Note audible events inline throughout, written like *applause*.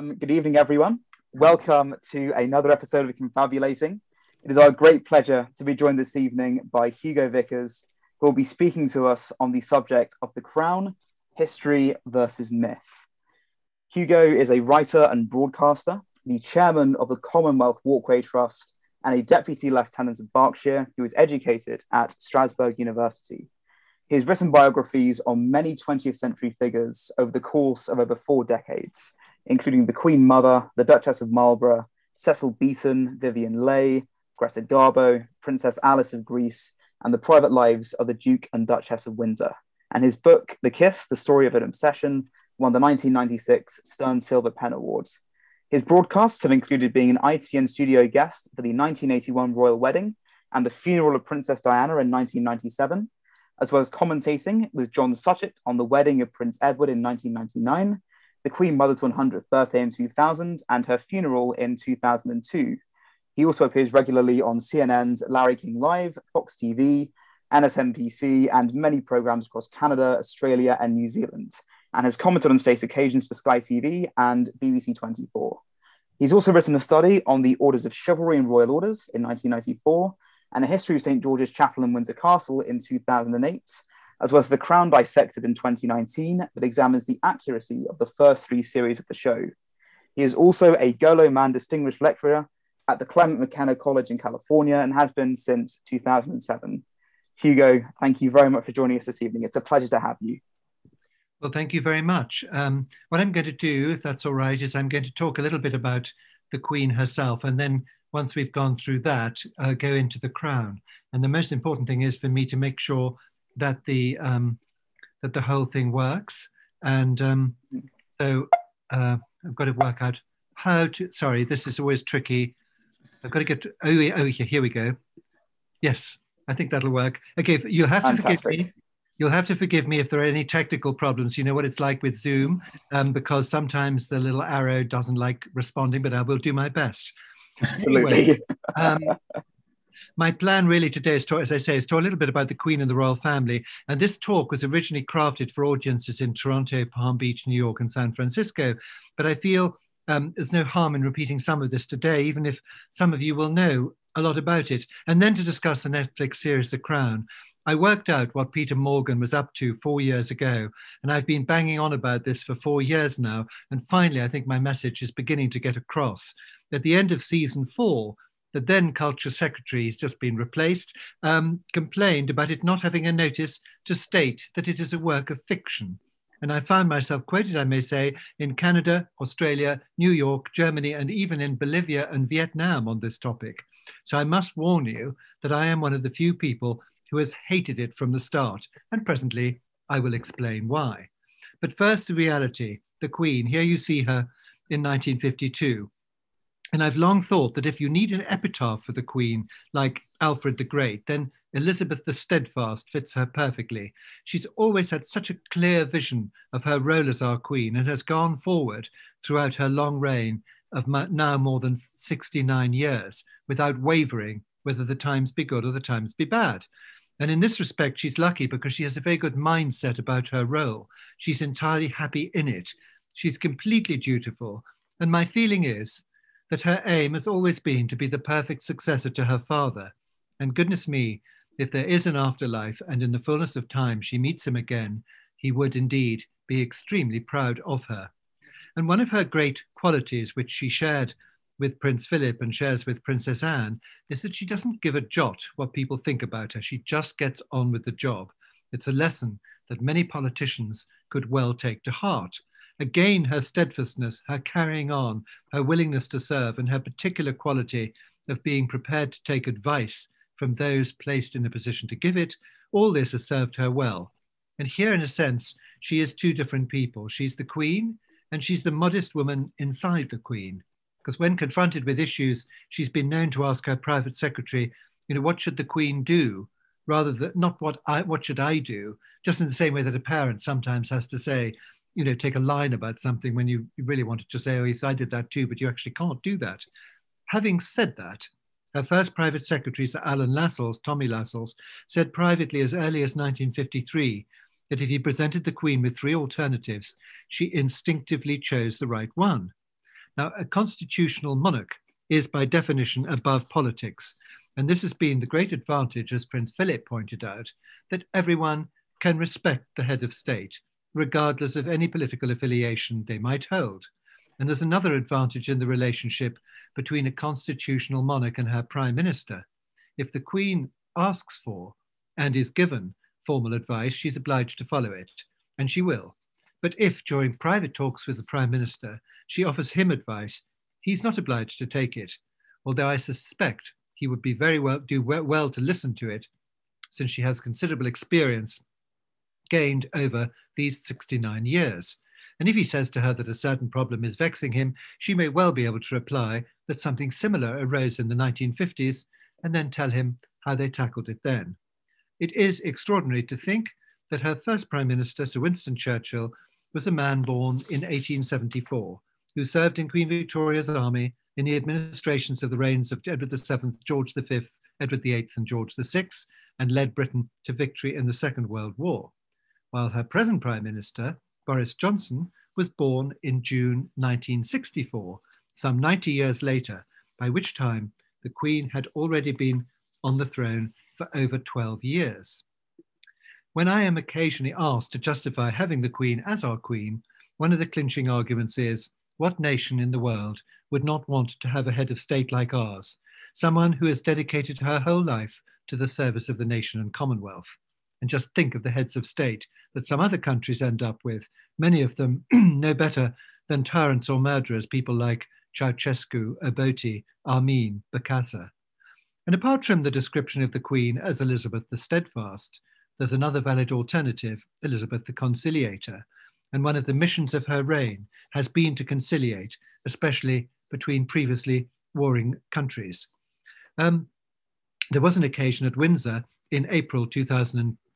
Um, good evening, everyone. Welcome to another episode of Confabulating. It is our great pleasure to be joined this evening by Hugo Vickers, who will be speaking to us on the subject of the crown, history versus myth. Hugo is a writer and broadcaster, the chairman of the Commonwealth Walkway Trust, and a deputy lieutenant of Berkshire who was educated at Strasbourg University. He has written biographies on many 20th century figures over the course of over four decades, including the Queen Mother, the Duchess of Marlborough, Cecil Beaton, Vivien Leigh, Greta Garbo, Princess Alice of Greece, and the private lives of the Duke and Duchess of Windsor. And his book, The Kiss, The Story of an Obsession, won the 1996 Stern Silver Pen Awards. His broadcasts have included being an ITN studio guest for the 1981 royal wedding and the funeral of Princess Diana in 1997, as well as commentating with John Suchet on the wedding of Prince Edward in 1999, the Queen Mother's 100th birthday in 2000, and her funeral in 2002. He also appears regularly on CNN's Larry King Live, Fox TV, MSNBC, and many programs across Canada, Australia, and New Zealand, and has commented on state occasions for Sky TV and BBC 24. He's also written a study on the Orders of Chivalry and Royal Orders in 1994 and a history of St. George's Chapel and Windsor Castle in 2008, as well as The Crown Dissected in 2019 that examines the accuracy of the first three series of the show. He is also a Golo Mann Distinguished Lecturer at the Claremont McKenna College in California and has been since 2007. Hugo, thank you very much for joining us this evening. It's a pleasure to have you. Well, thank you very much. Um, what I'm going to do, if that's all right, is I'm going to talk a little bit about the Queen herself and then once we've gone through that, uh, go into the crown. And the most important thing is for me to make sure that the um, that the whole thing works. And um, so uh, I've got to work out how to. Sorry, this is always tricky. I've got to get. To, oh, oh, here we go. Yes, I think that'll work. Okay, you'll have to Fantastic. forgive me. You'll have to forgive me if there are any technical problems. You know what it's like with Zoom, um, because sometimes the little arrow doesn't like responding, but I will do my best. *laughs* Absolutely. Anyway, um, my plan really today is to, as I say, is to a little bit about the Queen and the royal family. And this talk was originally crafted for audiences in Toronto, Palm Beach, New York, and San Francisco. But I feel um, there's no harm in repeating some of this today, even if some of you will know a lot about it. And then to discuss the Netflix series The Crown. I worked out what Peter Morgan was up to four years ago, and I've been banging on about this for four years now. And finally, I think my message is beginning to get across at the end of season four, the then culture secretary has just been replaced, um, complained about it not having a notice to state that it is a work of fiction. And I found myself quoted, I may say, in Canada, Australia, New York, Germany, and even in Bolivia and Vietnam on this topic. So I must warn you that I am one of the few people who has hated it from the start. And presently, I will explain why. But first, the reality the Queen. Here you see her in 1952. And I've long thought that if you need an epitaph for the Queen, like Alfred the Great, then Elizabeth the Steadfast fits her perfectly. She's always had such a clear vision of her role as our Queen and has gone forward throughout her long reign of now more than 69 years without wavering whether the times be good or the times be bad. And in this respect, she's lucky because she has a very good mindset about her role. She's entirely happy in it. She's completely dutiful. And my feeling is that her aim has always been to be the perfect successor to her father. And goodness me, if there is an afterlife and in the fullness of time she meets him again, he would indeed be extremely proud of her. And one of her great qualities, which she shared with Prince Philip and shares with Princess Anne, is that she doesn't give a jot what people think about her. She just gets on with the job. It's a lesson that many politicians could well take to heart. Again, her steadfastness, her carrying on, her willingness to serve, and her particular quality of being prepared to take advice from those placed in the position to give it, all this has served her well. And here, in a sense, she is two different people. She's the queen, and she's the modest woman inside the queen. Because when confronted with issues, she's been known to ask her private secretary, you know, what should the queen do? Rather than not what I what should I do, just in the same way that a parent sometimes has to say, you know, take a line about something when you, you really wanted to say, oh, yes, I did that too, but you actually can't do that. Having said that, her first private secretary, Sir Alan Lascelles, Tommy Lascelles, said privately as early as 1953 that if he presented the Queen with three alternatives, she instinctively chose the right one. Now, a constitutional monarch is by definition above politics. And this has been the great advantage, as Prince Philip pointed out, that everyone can respect the head of state, regardless of any political affiliation they might hold. And there's another advantage in the relationship between a constitutional monarch and her prime minister. If the queen asks for and is given formal advice, she's obliged to follow it, and she will. But if, during private talks with the prime minister, she offers him advice, he's not obliged to take it, although I suspect he would be very well do well to listen to it, since she has considerable experience gained over these 69 years. And if he says to her that a certain problem is vexing him, she may well be able to reply that something similar arose in the 1950s and then tell him how they tackled it then. It is extraordinary to think that her first Prime Minister, Sir Winston Churchill, was a man born in 1874 who served in Queen Victoria's army in the administrations of the reigns of Edward VII, George V, Edward VIII, and George VI, and led Britain to victory in the Second World War. While her present Prime Minister, Boris Johnson, was born in June 1964, some 90 years later, by which time the Queen had already been on the throne for over 12 years. When I am occasionally asked to justify having the Queen as our Queen, one of the clinching arguments is what nation in the world would not want to have a head of state like ours, someone who has dedicated her whole life to the service of the nation and Commonwealth? And just think of the heads of state that some other countries end up with, many of them *clears throat* no better than tyrants or murderers, people like Ceausescu, Obote, Amin, Bokassa. And apart from the description of the Queen as Elizabeth the Steadfast, there's another valid alternative, Elizabeth the Conciliator, and one of the missions of her reign has been to conciliate, especially between previously warring countries. Um, there was an occasion at Windsor in April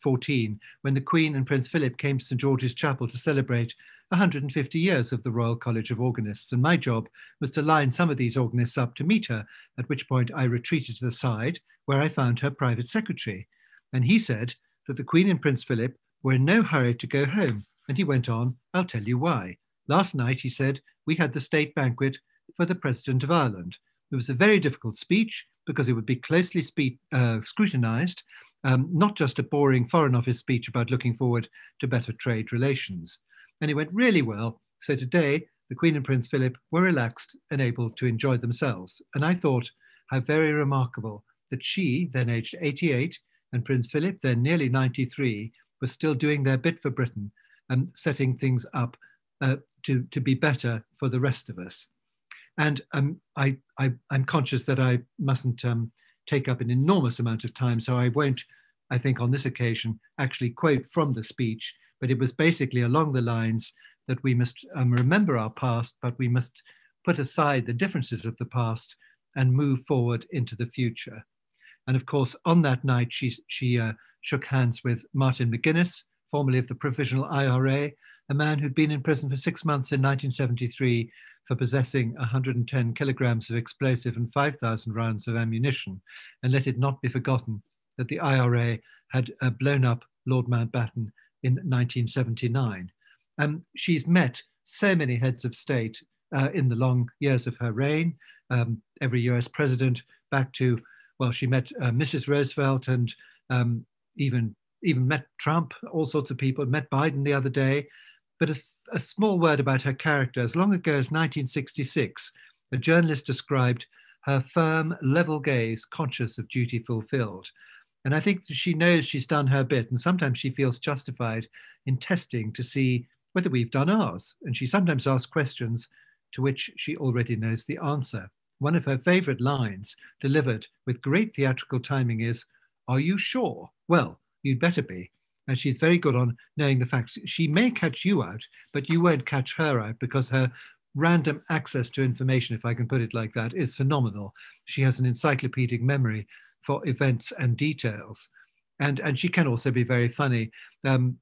2014 when the Queen and Prince Philip came to St George's Chapel to celebrate 150 years of the Royal College of Organists. And my job was to line some of these organists up to meet her, at which point I retreated to the side where I found her private secretary. And he said that the Queen and Prince Philip were in no hurry to go home and he went on, I'll tell you why. Last night, he said, we had the state banquet for the President of Ireland. It was a very difficult speech because it would be closely uh, scrutinized, um, not just a boring Foreign Office speech about looking forward to better trade relations. And it went really well. So today, the Queen and Prince Philip were relaxed and able to enjoy themselves. And I thought how very remarkable that she, then aged 88, and Prince Philip, then nearly 93, were still doing their bit for Britain and setting things up uh, to, to be better for the rest of us. And um, I, I, am conscious that I mustn't um, take up an enormous amount of time, so I won't, I think, on this occasion, actually quote from the speech, but it was basically along the lines that we must um, remember our past, but we must put aside the differences of the past and move forward into the future. And of course, on that night, she, she uh, shook hands with Martin McGuinness, formerly of the Provisional IRA, a man who'd been in prison for six months in 1973 for possessing 110 kilograms of explosive and 5,000 rounds of ammunition. And let it not be forgotten that the IRA had uh, blown up Lord Mountbatten in 1979. Um, she's met so many heads of state uh, in the long years of her reign, um, every US president back to, well, she met uh, Mrs. Roosevelt and um, even even met Trump, all sorts of people, met Biden the other day. But a, a small word about her character. As long ago as 1966, a journalist described her firm, level gaze, conscious of duty fulfilled. And I think she knows she's done her bit, and sometimes she feels justified in testing to see whether we've done ours. And she sometimes asks questions to which she already knows the answer. One of her favorite lines, delivered with great theatrical timing, is Are you sure? Well, you'd better be. And she's very good on knowing the facts. She may catch you out, but you won't catch her out because her random access to information, if I can put it like that, is phenomenal. She has an encyclopedic memory for events and details. And, and she can also be very funny. Um,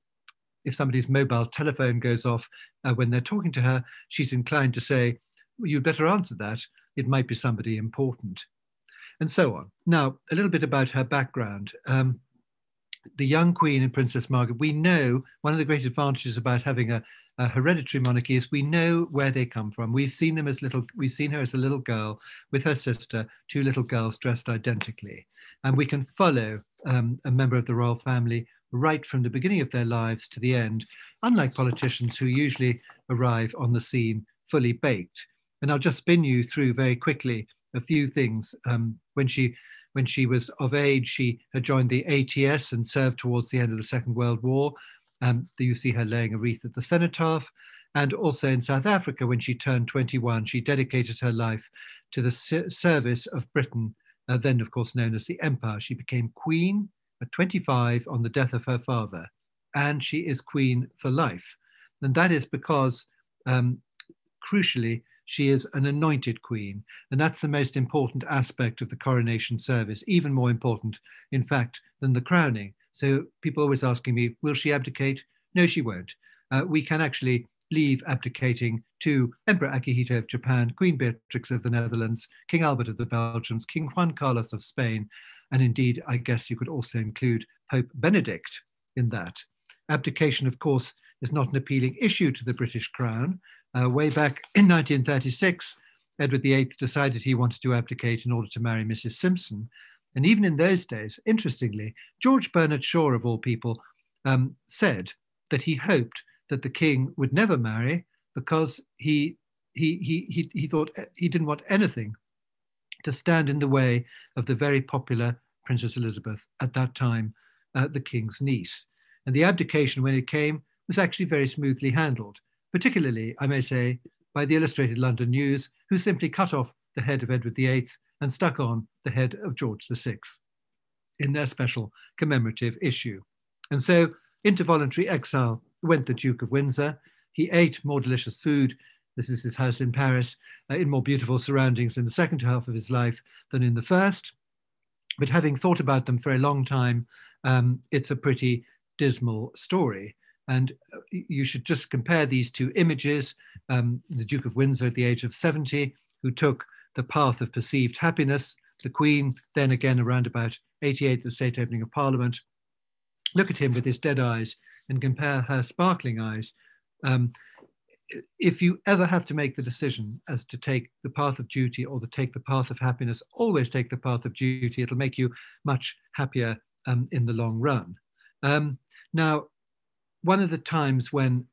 if somebody's mobile telephone goes off uh, when they're talking to her, she's inclined to say, well, You'd better answer that. It might be somebody important. And so on. Now, a little bit about her background. Um, the young queen and Princess Margaret, we know one of the great advantages about having a, a, hereditary monarchy is we know where they come from. We've seen them as little, we've seen her as a little girl with her sister, two little girls dressed identically. And we can follow um, a member of the royal family right from the beginning of their lives to the end, unlike politicians who usually arrive on the scene fully baked. And I'll just spin you through very quickly a few things. Um, when she when she was of age, she had joined the ATS and served towards the end of the Second World War. Um, you see her laying a wreath at the cenotaph. And also in South Africa, when she turned 21, she dedicated her life to the service of Britain, uh, then, of course, known as the Empire. She became queen at 25 on the death of her father, and she is queen for life. And that is because, um, crucially, she is an anointed queen. And that's the most important aspect of the coronation service, even more important, in fact, than the crowning. So people always asking me, will she abdicate? No, she won't. Uh, we can actually leave abdicating to Emperor Akihito of Japan, Queen Beatrix of the Netherlands, King Albert of the Belgians, King Juan Carlos of Spain, and indeed, I guess you could also include Pope Benedict in that. Abdication, of course, is not an appealing issue to the British Crown. Uh, way back in 1936, Edward VIII decided he wanted to abdicate in order to marry Mrs. Simpson. And even in those days, interestingly, George Bernard Shaw, of all people, um, said that he hoped that the king would never marry because he, he, he, he, he thought he didn't want anything to stand in the way of the very popular Princess Elizabeth, at that time, uh, the king's niece. And the abdication, when it came, was actually very smoothly handled particularly, I may say, by the Illustrated London News, who simply cut off the head of Edward VIII and stuck on the head of George VI in their special commemorative issue. And so into voluntary exile went the Duke of Windsor. He ate more delicious food. This is his house in Paris, uh, in more beautiful surroundings in the second half of his life than in the first. But having thought about them for a long time, um, it's a pretty dismal story. And uh, you should just compare these two images. Um, the Duke of Windsor at the age of 70, who took the path of perceived happiness, the Queen, then again around about 88, the state opening of Parliament. Look at him with his dead eyes and compare her sparkling eyes. Um, if you ever have to make the decision as to take the path of duty or to take the path of happiness, always take the path of duty. It'll make you much happier um, in the long run. Um, now, one of the times when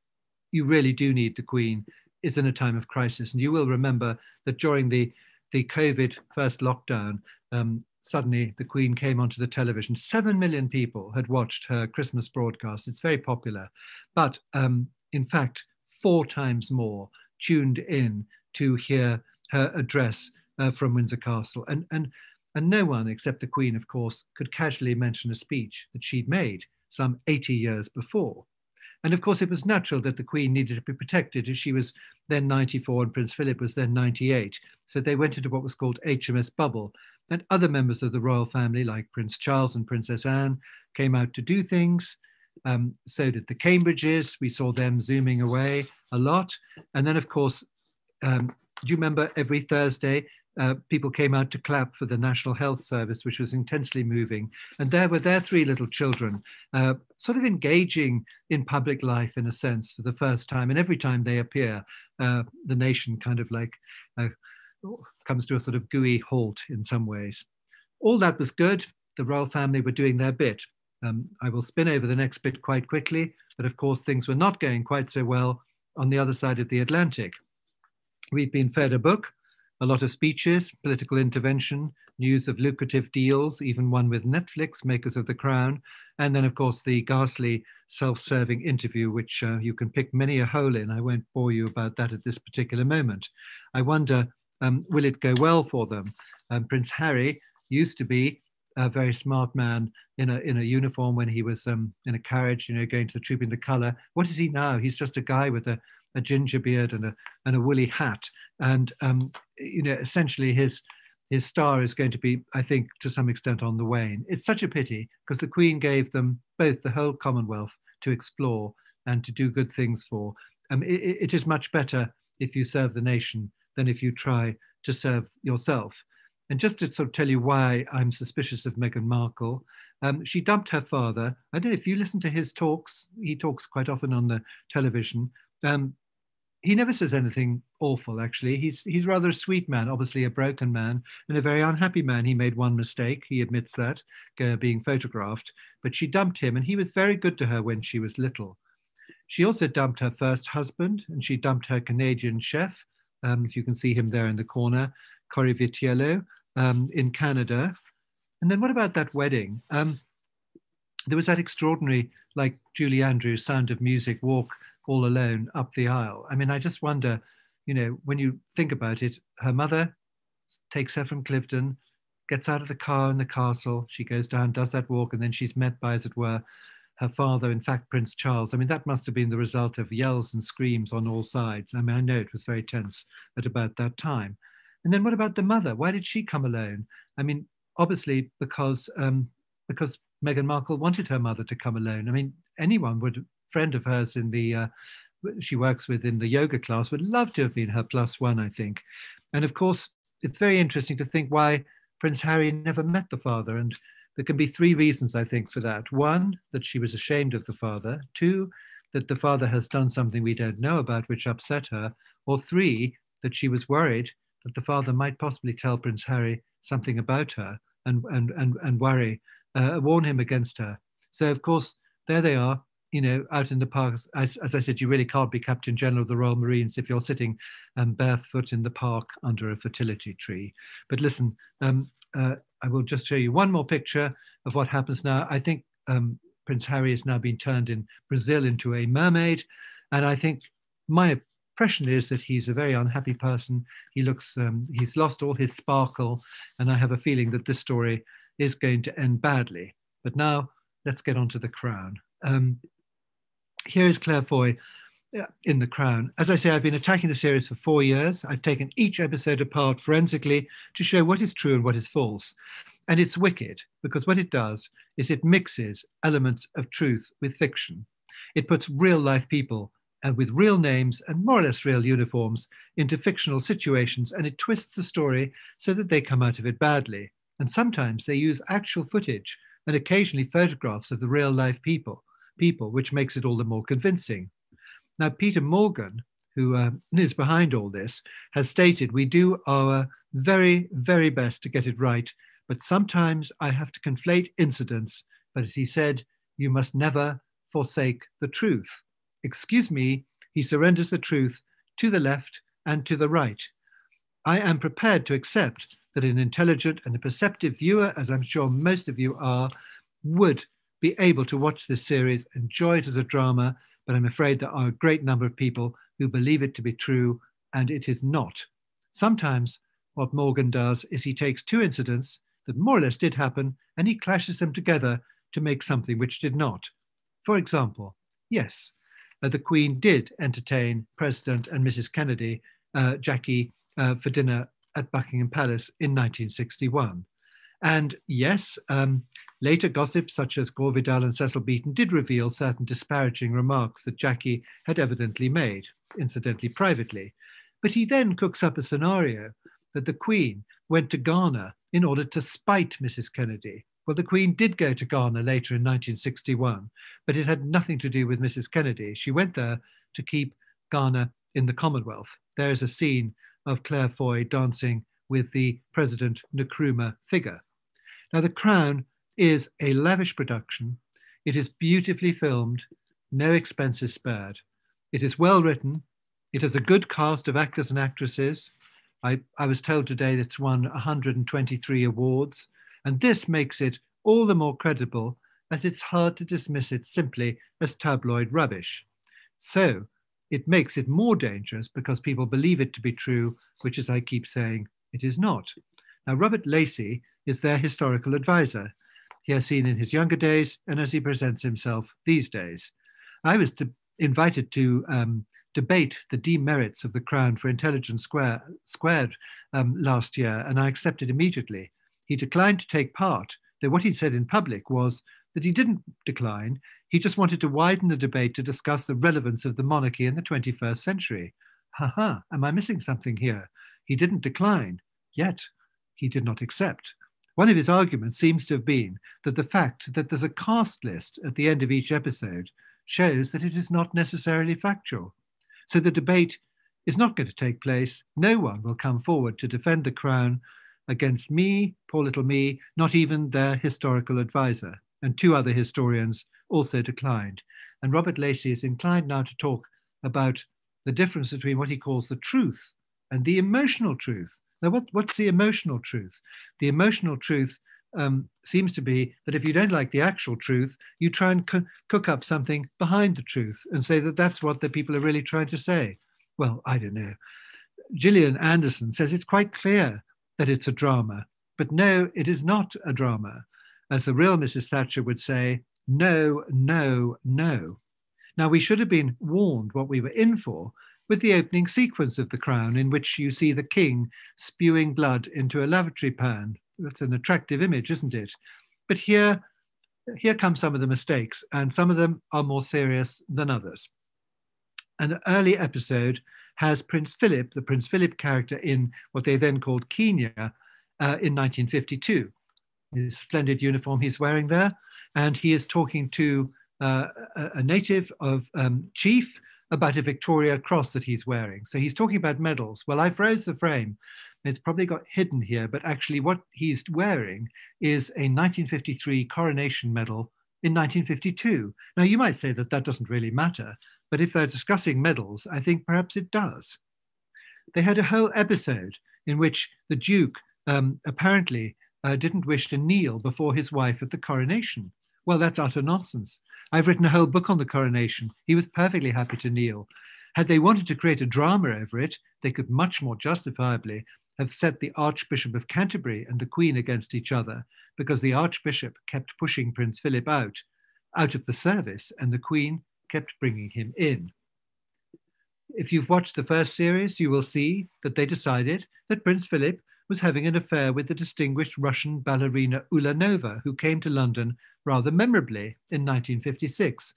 you really do need the Queen is in a time of crisis. And you will remember that during the, the COVID first lockdown, um, suddenly the Queen came onto the television. Seven million people had watched her Christmas broadcast. It's very popular. But um, in fact, four times more tuned in to hear her address uh, from Windsor Castle. And, and, and no one except the Queen, of course, could casually mention a speech that she'd made some 80 years before. And of course, it was natural that the Queen needed to be protected as she was then 94 and Prince Philip was then 98. So they went into what was called HMS Bubble. And other members of the royal family, like Prince Charles and Princess Anne, came out to do things. Um, so did the Cambridges. We saw them zooming away a lot. And then, of course, um, do you remember every Thursday uh, people came out to clap for the National Health Service, which was intensely moving. And there were their three little children, uh, sort of engaging in public life in a sense for the first time. And every time they appear, uh, the nation kind of like uh, comes to a sort of gooey halt in some ways. All that was good. The royal family were doing their bit. Um, I will spin over the next bit quite quickly, but of course, things were not going quite so well on the other side of the Atlantic. We've been fed a book a lot of speeches, political intervention, news of lucrative deals, even one with Netflix, makers of The Crown, and then, of course, the ghastly self serving interview, which uh, you can pick many a hole in. I won't bore you about that at this particular moment. I wonder, um, will it go well for them? Um, Prince Harry used to be a very smart man in a in a uniform when he was um, in a carriage, you know, going to the troop in the colour. What is he now? He's just a guy with a a ginger beard and a and a woolly hat, and um, you know essentially his his star is going to be, I think, to some extent on the wane. It's such a pity because the Queen gave them both the whole Commonwealth to explore and to do good things for. Um, it, it is much better if you serve the nation than if you try to serve yourself. And just to sort of tell you why I'm suspicious of Meghan Markle, Um, she dumped her father. I don't know if you listen to his talks. He talks quite often on the television. Um, he never says anything awful. Actually, he's he's rather a sweet man. Obviously, a broken man and a very unhappy man. He made one mistake. He admits that, uh, being photographed. But she dumped him, and he was very good to her when she was little. She also dumped her first husband, and she dumped her Canadian chef. Um, you can see him there in the corner, Cory Vitiello, um, in Canada. And then what about that wedding? Um, there was that extraordinary, like Julie Andrews, Sound of Music walk all alone up the aisle. I mean, I just wonder, you know, when you think about it, her mother takes her from Cliveden, gets out of the car in the castle, she goes down, does that walk, and then she's met by, as it were, her father, in fact, Prince Charles. I mean, that must have been the result of yells and screams on all sides. I mean, I know it was very tense at about that time. And then what about the mother? Why did she come alone? I mean, obviously because um, because Meghan Markle wanted her mother to come alone. I mean, anyone would friend of hers in the uh, she works with in the yoga class would love to have been her plus one, I think. And of course, it's very interesting to think why Prince Harry never met the father. And there can be three reasons, I think, for that. One, that she was ashamed of the father. Two, that the father has done something we don't know about which upset her. Or three, that she was worried that the father might possibly tell Prince Harry something about her and, and, and, and worry, uh, warn him against her. So, of course, there they are, you know, out in the park. As, as, I said, you really can't be Captain General of the Royal Marines if you're sitting um, barefoot in the park under a fertility tree. But listen, um, uh, I will just show you one more picture of what happens now. I think um, Prince Harry has now been turned in Brazil into a mermaid. And I think my impression is that he's a very unhappy person. He looks, um, he's lost all his sparkle. And I have a feeling that this story is going to end badly. But now let's get on to the crown. Um, here is Claire Foy uh, in The Crown. As I say, I've been attacking the series for four years. I've taken each episode apart forensically to show what is true and what is false. And it's wicked because what it does is it mixes elements of truth with fiction. It puts real life people and with real names and more or less real uniforms into fictional situations and it twists the story so that they come out of it badly. And sometimes they use actual footage and occasionally photographs of the real life people people, which makes it all the more convincing. Now, Peter Morgan, who uh, is behind all this, has stated we do our very, very best to get it right, but sometimes I have to conflate incidents. But as he said, you must never forsake the truth. Excuse me, he surrenders the truth to the left and to the right. I am prepared to accept that an intelligent and a perceptive viewer, as I'm sure most of you are, would be able to watch this series, enjoy it as a drama, but I'm afraid there are a great number of people who believe it to be true and it is not. Sometimes what Morgan does is he takes two incidents that more or less did happen and he clashes them together to make something which did not. For example, yes, uh, the Queen did entertain President and Mrs. Kennedy, uh, Jackie, uh, for dinner at Buckingham Palace in 1961. And yes, um, later gossip such as Gore Vidal and Cecil Beaton did reveal certain disparaging remarks that Jackie had evidently made, incidentally privately. But he then cooks up a scenario that the Queen went to Ghana in order to spite Mrs. Kennedy. Well, the Queen did go to Ghana later in 1961, but it had nothing to do with Mrs. Kennedy. She went there to keep Ghana in the Commonwealth. There is a scene of Claire Foy dancing with the President Nkrumah figure. Now, The Crown is a lavish production. It is beautifully filmed, no expenses spared. It is well written. It has a good cast of actors and actresses. I, I was told today that it's won 123 awards, and this makes it all the more credible as it's hard to dismiss it simply as tabloid rubbish. So it makes it more dangerous because people believe it to be true, which, as I keep saying, it is not. Now, Robert Lacey is their historical advisor. He has seen in his younger days and as he presents himself these days. I was to, invited to um, debate the demerits of the Crown for Intelligence Square, Squared um, last year, and I accepted immediately. He declined to take part, though what he said in public was that he didn't decline, he just wanted to widen the debate to discuss the relevance of the monarchy in the 21st century. Ha ha, am I missing something here? He didn't decline, yet he did not accept. One of his arguments seems to have been that the fact that there's a cast list at the end of each episode shows that it is not necessarily factual. So the debate is not going to take place. No one will come forward to defend the crown against me, poor little me, not even their historical advisor. And two other historians also declined. And Robert Lacey is inclined now to talk about the difference between what he calls the truth and the emotional truth. Now, what, what's the emotional truth? The emotional truth um, seems to be that if you don't like the actual truth, you try and co- cook up something behind the truth and say that that's what the people are really trying to say. Well, I don't know. Gillian Anderson says it's quite clear that it's a drama, but no, it is not a drama. As the real Mrs. Thatcher would say, no, no, no. Now, we should have been warned what we were in for with the opening sequence of The Crown, in which you see the king spewing blood into a lavatory pan. That's an attractive image, isn't it? But here, here come some of the mistakes, and some of them are more serious than others. An early episode has Prince Philip, the Prince Philip character in what they then called Kenya uh, in 1952. His splendid uniform he's wearing there, and he is talking to uh, a, native of um, Chief about a Victoria Cross that he's wearing. So he's talking about medals. Well, I froze the frame. It's probably got hidden here, but actually, what he's wearing is a 1953 coronation medal in 1952. Now, you might say that that doesn't really matter, but if they're discussing medals, I think perhaps it does. They had a whole episode in which the Duke um, apparently uh, didn't wish to kneel before his wife at the coronation. Well, that's utter nonsense. I've written a whole book on the coronation. He was perfectly happy to kneel. Had they wanted to create a drama over it, they could much more justifiably have set the Archbishop of Canterbury and the Queen against each other because the Archbishop kept pushing Prince Philip out, out of the service, and the Queen kept bringing him in. If you've watched the first series, you will see that they decided that Prince Philip was having an affair with the distinguished Russian ballerina Ulanova, who came to London rather memorably in 1956.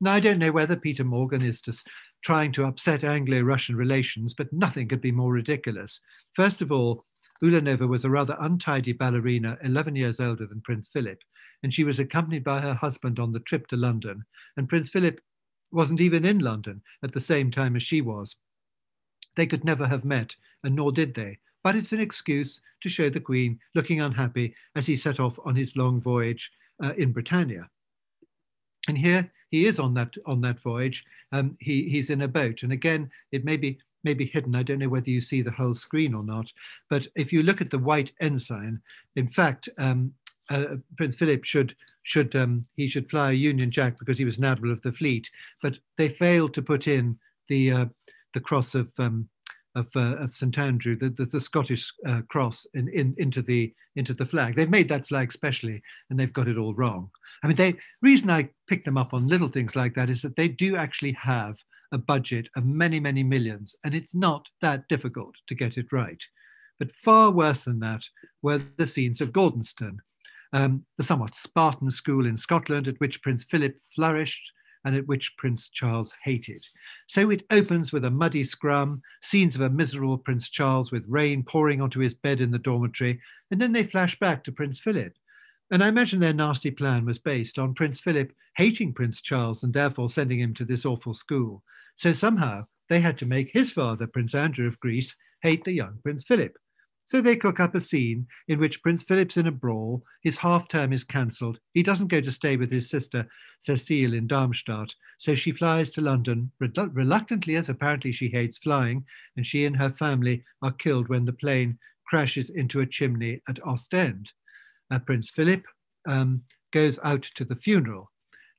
Now, I don't know whether Peter Morgan is just trying to upset Anglo Russian relations, but nothing could be more ridiculous. First of all, Ulanova was a rather untidy ballerina, 11 years older than Prince Philip, and she was accompanied by her husband on the trip to London. And Prince Philip wasn't even in London at the same time as she was. They could never have met, and nor did they, but it's an excuse to show the Queen looking unhappy as he set off on his long voyage uh, in Britannia. And here he is on that on that voyage. Um, he, he's in a boat, and again, it may be may be hidden. I don't know whether you see the whole screen or not. But if you look at the white ensign, in fact, um, uh, Prince Philip should should um, he should fly a Union Jack because he was an admiral of the fleet. But they failed to put in the uh, the cross of um, of, uh, of St Andrew, the, the, the Scottish uh, cross, in, in, into the into the flag. They've made that flag specially, and they've got it all wrong. I mean, the reason I pick them up on little things like that is that they do actually have a budget of many many millions, and it's not that difficult to get it right. But far worse than that were the scenes of Gordonstoun, um, the somewhat Spartan school in Scotland at which Prince Philip flourished and at which Prince Charles hated. So it opens with a muddy scrum, scenes of a miserable Prince Charles with rain pouring onto his bed in the dormitory, and then they flash back to Prince Philip. And I imagine their nasty plan was based on Prince Philip hating Prince Charles and therefore sending him to this awful school. So somehow they had to make his father, Prince Andrew of Greece, hate the young Prince Philip. So they cook up a scene in which Prince Philip's in a brawl, his half term is cancelled, he doesn't go to stay with his sister Cecile in Darmstadt, so she flies to London, reluctantly as apparently she hates flying, and she and her family are killed when the plane crashes into a chimney at Ostend. Uh, Prince Philip um, goes out to the funeral.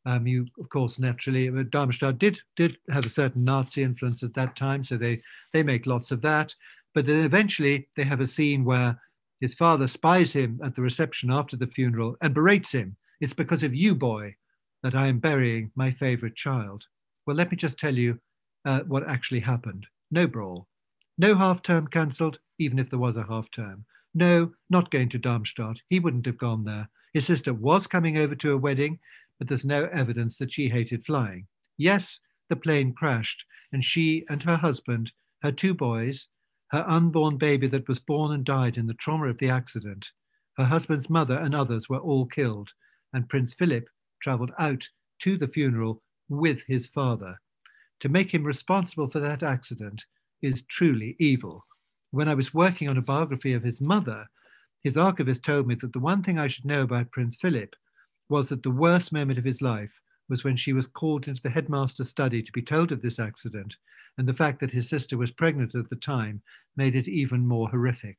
Um, you, of course, naturally, uh, Darmstadt did did have a certain Nazi influence at that time, so they they make lots of that. But then eventually they have a scene where his father spies him at the reception after the funeral and berates him. It's because of you, boy, that I am burying my favorite child. Well, let me just tell you uh, what actually happened. No brawl. No half term cancelled, even if there was a half term. No, not going to Darmstadt. He wouldn't have gone there. His sister was coming over to a wedding, but there's no evidence that she hated flying. Yes, the plane crashed, and she and her husband, her two boys, her unborn baby that was born and died in the trauma of the accident, Her husband's mother and others were all killed, and Prince Philip travelled out to the funeral with his father. To make him responsible for that accident is truly evil. When I was working on a biography of his mother, his archivist told me that the one thing I should know about Prince Philip was that the worst moment of his life was when she was called into the headmaster's study to be told of this accident, and the fact that his sister was pregnant at the time made it even more horrific.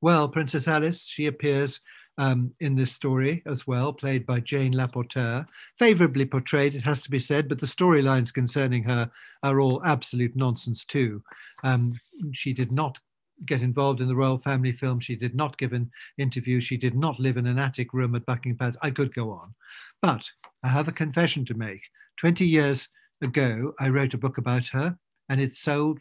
Well, Princess Alice, she appears um, in this story as well, played by Jane Lapotaire. Favorably portrayed, it has to be said, but the storylines concerning her are all absolute nonsense too. Um, she did not get involved in the royal family film. She did not give an interview. She did not live in an attic room at Buckingham Palace. I could go on. But I have a confession to make. 20 years ago, I wrote a book about her, and it sold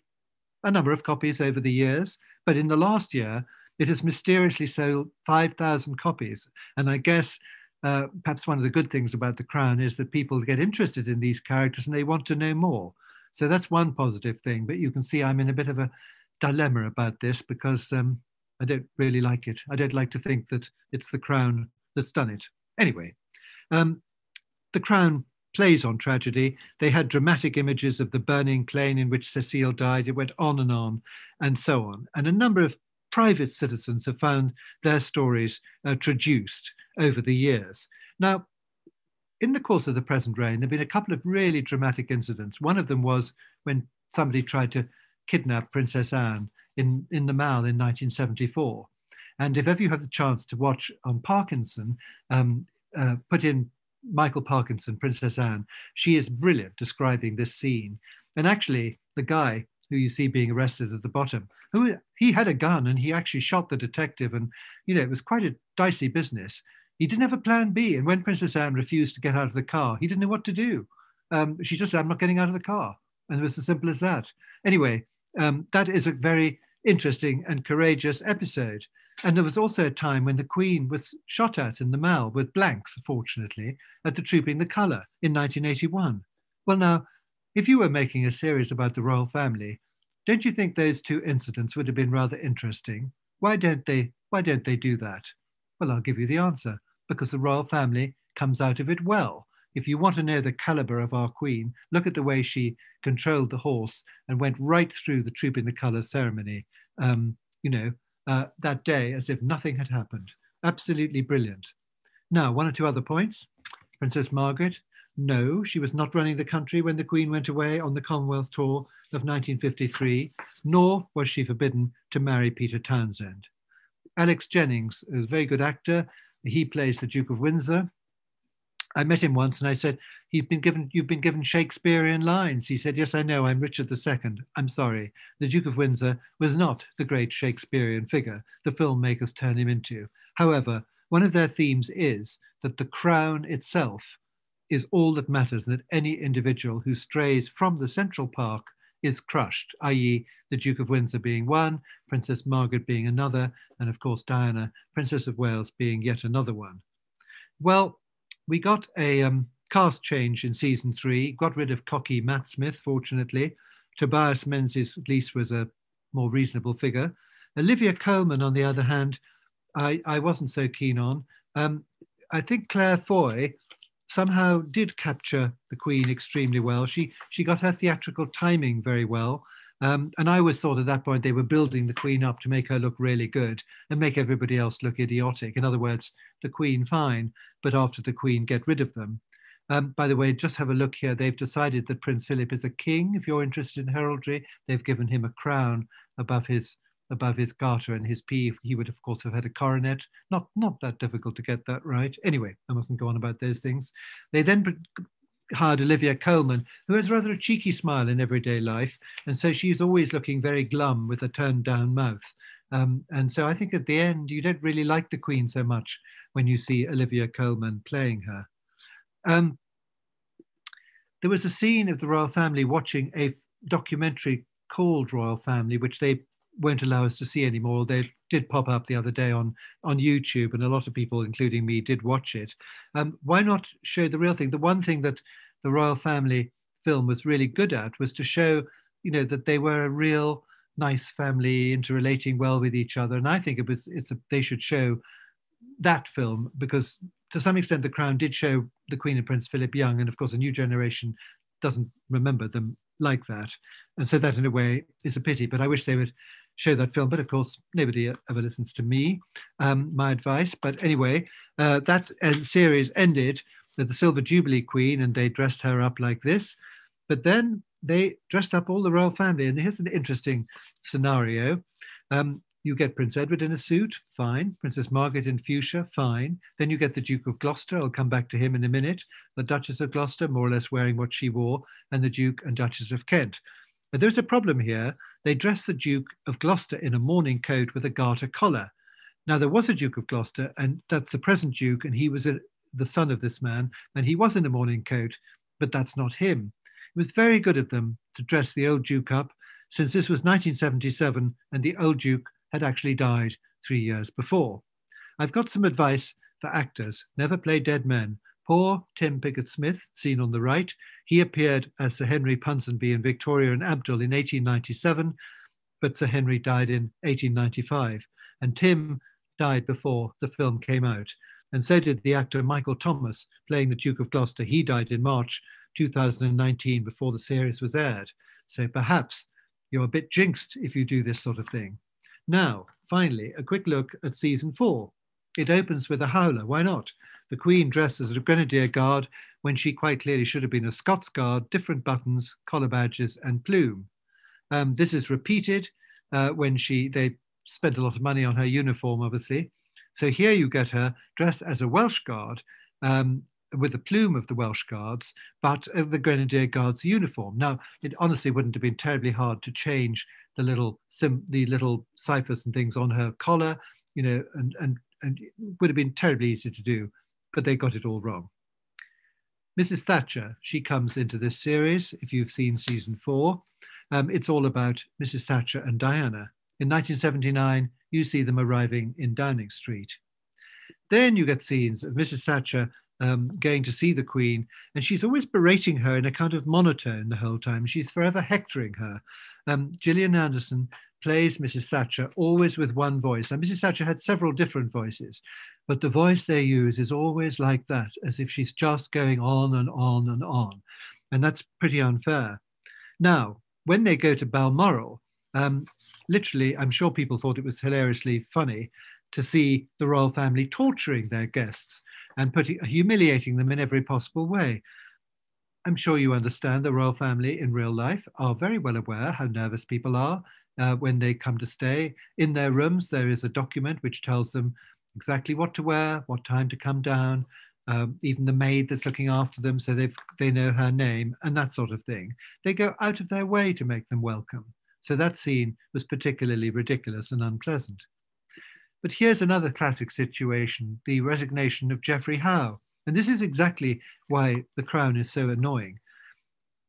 a number of copies over the years. But in the last year, it has mysteriously sold 5,000 copies. And I guess uh, perhaps one of the good things about The Crown is that people get interested in these characters and they want to know more. So that's one positive thing. But you can see I'm in a bit of a dilemma about this because um, I don't really like it. I don't like to think that it's The Crown that's done it. Anyway, um, The Crown plays on tragedy. They had dramatic images of the burning plane in which Cecile died. It went on and on, and so on. And a number of private citizens have found their stories uh, traduced over the years. Now, in the course of the present reign, there have been a couple of really dramatic incidents. One of them was when somebody tried to kidnap Princess Anne in, in the Mall in 1974. And if ever you have the chance to watch on Parkinson, um, uh, put in Michael Parkinson, Princess Anne, she is brilliant describing this scene. And actually, the guy who you see being arrested at the bottom, who he had a gun and he actually shot the detective, and you know it was quite a dicey business. He didn't have a plan B, and when Princess Anne refused to get out of the car, he didn't know what to do. Um, she just said, "I'm not getting out of the car," and it was as simple as that. Anyway, um, that is a very interesting and courageous episode. And there was also a time when the Queen was shot at in the Mall with blanks, fortunately, at the Trooping the Colour in 1981. Well, now, if you were making a series about the royal family, don't you think those two incidents would have been rather interesting? Why don't they why don't they do that? Well, I'll give you the answer. Because the royal family comes out of it well. If you want to know the caliber of our queen, look at the way she controlled the horse and went right through the troop in the colour ceremony, um, you know, uh, that day as if nothing had happened. Absolutely brilliant. Now, one or two other points. Princess Margaret, no, she was not running the country when the Queen went away on the Commonwealth tour of 1953, nor was she forbidden to marry Peter Townsend. Alex Jennings is a very good actor. He plays the Duke of Windsor. I met him once and I said, He's been given, You've been given Shakespearean lines. He said, Yes, I know, I'm Richard II. I'm sorry. The Duke of Windsor was not the great Shakespearean figure the filmmakers turn him into. However, one of their themes is that the crown itself is all that matters, and that any individual who strays from the central park is crushed, i.e., the Duke of Windsor being one, Princess Margaret being another, and of course Diana, Princess of Wales, being yet another one. Well, we got a um, cast change in season three, got rid of cocky Matt Smith, fortunately. Tobias Menzies at least was a more reasonable figure. Olivia Colman, on the other hand, I, I wasn't so keen on. Um, I think Claire Foy somehow did capture the Queen extremely well. She she got her theatrical timing very well. Um, and I always thought at that point they were building the Queen up to make her look really good and make everybody else look idiotic. In other words, the Queen fine, but after the Queen, get rid of them. Um, by the way, just have a look here. They've decided that Prince Philip is a king. If you're interested in heraldry, they've given him a crown above his above his garter and his pea. he would of course have had a coronet. Not not that difficult to get that right. Anyway, I mustn't go on about those things. They then hired Olivia Colman, who has rather a cheeky smile in everyday life, and so she's always looking very glum with a turned down mouth. Um, and so I think at the end you don't really like the Queen so much when you see Olivia Colman playing her. Um, there was a scene of the royal family watching a documentary called Royal Family, which they won't allow us to see anymore. They did pop up the other day on on YouTube, and a lot of people, including me, did watch it. Um, why not show the real thing? The one thing that the royal family film was really good at was to show, you know, that they were a real nice family interrelating well with each other. And I think it was it's a, they should show that film because to some extent the Crown did show the Queen and Prince Philip young, and of course a new generation doesn't remember them like that, and so that in a way is a pity. But I wish they would show that film. But of course, nobody ever listens to me, um, my advice. But anyway, uh, that series ended with the Silver Jubilee Queen, and they dressed her up like this. But then they dressed up all the royal family. And here's an interesting scenario. Um, you get Prince Edward in a suit, fine. Princess Margaret in fuchsia, fine. Then you get the Duke of Gloucester, I'll come back to him in a minute. The Duchess of Gloucester, more or less wearing what she wore, and the Duke and Duchess of Kent. But there's a problem here. They dress the Duke of Gloucester in a morning coat with a garter collar. Now, there was a Duke of Gloucester, and that's the present Duke, and he was a, the son of this man, and he was in a morning coat, but that's not him. It was very good of them to dress the old Duke up, since this was 1977 and the old Duke had actually died three years before. I've got some advice for actors never play dead men. Poor Tim Pigott-Smith, seen on the right, he appeared as Sir Henry Ponsonby in Victoria and Abdul in 1897, but Sir Henry died in 1895. And Tim died before the film came out. And so did the actor Michael Thomas, playing the Duke of Gloucester. He died in March 2019 before the series was aired. So perhaps you're a bit jinxed if you do this sort of thing. Now, finally, a quick look at season four. It opens with a howler. Why not? The Queen dressed as a Grenadier Guard when she quite clearly should have been a Scots Guard, different buttons, collar badges, and plume. Um, this is repeated uh, when she they spent a lot of money on her uniform, obviously. So here you get her dressed as a Welsh Guard, um, with the plume of the Welsh Guards, but the Grenadier Guards uniform. Now, it honestly wouldn't have been terribly hard to change the little sim, the little ciphers and things on her collar, you know, and and and would have been terribly easy to do, but they got it all wrong. Mrs. Thatcher, she comes into this series. If you've seen season four, um, it's all about Mrs. Thatcher and Diana. In 1979, you see them arriving in Downing Street. Then you get scenes of Mrs. Thatcher um, going to see the Queen, and she's always berating her in a kind of monotone the whole time. She's forever hectoring her. Um, Gillian Anderson plays Mrs. Thatcher always with one voice. Now, Mrs. Thatcher had several different voices, but the voice they use is always like that, as if she's just going on and on and on. And that's pretty unfair. Now, when they go to Balmoral, um, literally, I'm sure people thought it was hilariously funny to see the royal family torturing their guests and putting, humiliating them in every possible way. I'm sure you understand the royal family in real life are very well aware how nervous people are uh, when they come to stay. In their rooms, there is a document which tells them exactly what to wear, what time to come down, um, even the maid that's looking after them, so they they know her name and that sort of thing. They go out of their way to make them welcome. So that scene was particularly ridiculous and unpleasant. But here's another classic situation the resignation of Geoffrey Howe. And this is exactly why the crown is so annoying.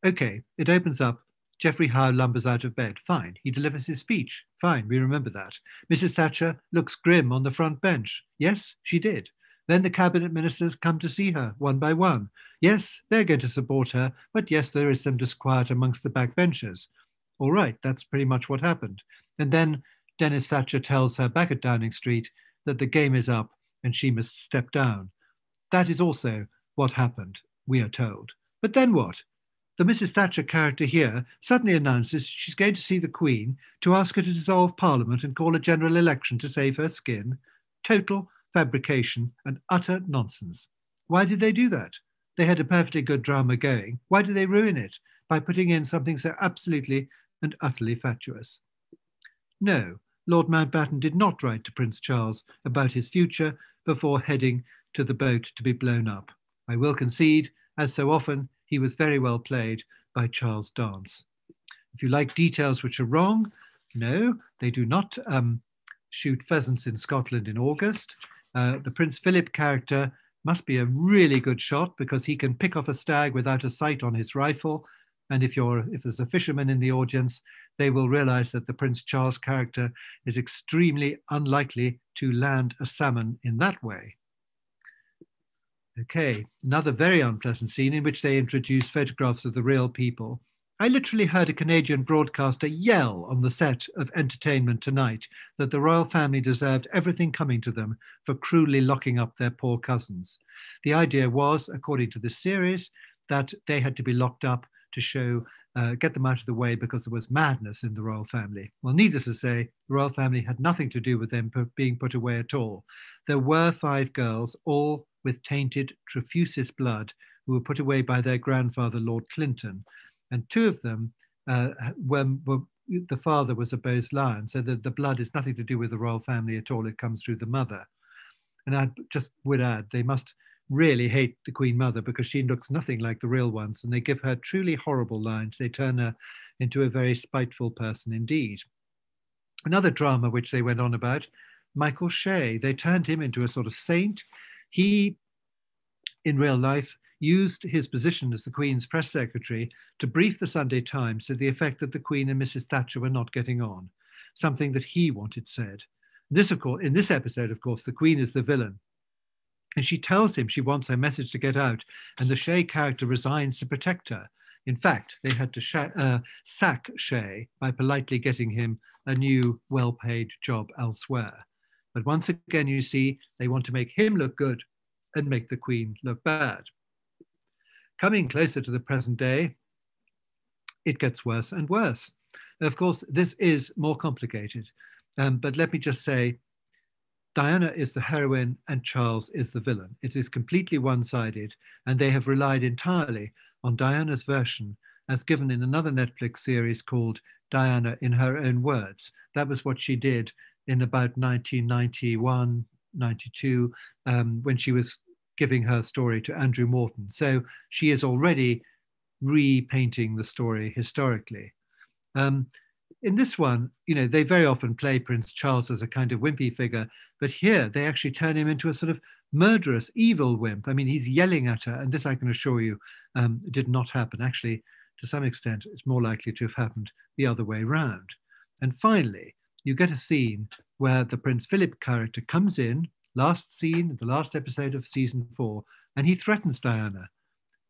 Okay, it opens up. Geoffrey Howe lumbers out of bed. Fine. He delivers his speech. Fine, we remember that. Mrs. Thatcher looks grim on the front bench. Yes, she did. Then the cabinet ministers come to see her one by one. Yes, they're going to support her, but yes, there is some disquiet amongst the backbenchers. All right, that's pretty much what happened. And then Dennis Thatcher tells her back at Downing Street that the game is up and she must step down. That is also what happened, we are told. But then what? The Mrs. Thatcher character here suddenly announces she's going to see the Queen to ask her to dissolve Parliament and call a general election to save her skin. Total fabrication and utter nonsense. Why did they do that? They had a perfectly good drama going. Why did they ruin it? By putting in something so absolutely and utterly fatuous. No, Lord Mountbatten did not write to Prince Charles about his future before heading to the boat to be blown up. I will concede, as so often, he was very well played by Charles Dance. If you like details which are wrong, no, they do not um, shoot pheasants in Scotland in August. Uh, the Prince Philip character must be a really good shot because he can pick off a stag without a sight on his rifle and if you're if there's a fisherman in the audience, they will realize that the Prince Charles character is extremely unlikely to land a salmon in that way. Okay, another very unpleasant scene in which they introduce photographs of the real people I literally heard a Canadian broadcaster yell on the set of Entertainment Tonight that the royal family deserved everything coming to them for cruelly locking up their poor cousins. The idea was, according to this series, that they had to be locked up to show, uh, get them out of the way because there was madness in the royal family. Well, needless to say, the royal family had nothing to do with them being put away at all. There were five girls, all with tainted Trefusis blood, who were put away by their grandfather, Lord Clinton and two of them uh, were, were, the father was a Bowes-Lyon, so the, the blood is nothing to do with the royal family at all. It comes through the mother. And I just would add, they must really hate the Queen Mother because she looks nothing like the real ones, and they give her truly horrible lines. They turn her into a very spiteful person indeed. Another drama which they went on about, Michael Shea. They turned him into a sort of saint. He, in real life, used his position as the Queen's press secretary to brief the Sunday Times to the effect that the Queen and Mrs. Thatcher were not getting on, something that he wanted said. This, of course, in this episode, of course, the Queen is the villain. And she tells him she wants her message to get out, and the Shea character resigns to protect her. In fact, they had to sh- uh, sack Shea by politely getting him a new, well paid job elsewhere. But once again, you see, they want to make him look good and make the Queen look bad. Coming closer to the present day, it gets worse and worse. Of course, this is more complicated, um, but let me just say Diana is the heroine and Charles is the villain. It is completely one sided, and they have relied entirely on Diana's version as given in another Netflix series called Diana in Her Own Words. That was what she did in about 1991, 92, um, when she was giving her story to Andrew Morton. So she is already repainting the story historically. Um, in this one, you know, they very often play Prince Charles as a kind of wimpy figure, but here they actually turn him into a sort of murderous, evil wimp. I mean, he's yelling at her, and this I can assure you um, did not happen. Actually, to some extent, it's more likely to have happened the other way round. And finally, you get a scene where the Prince Philip character comes in last scene, the last episode of season four, and he threatens Diana,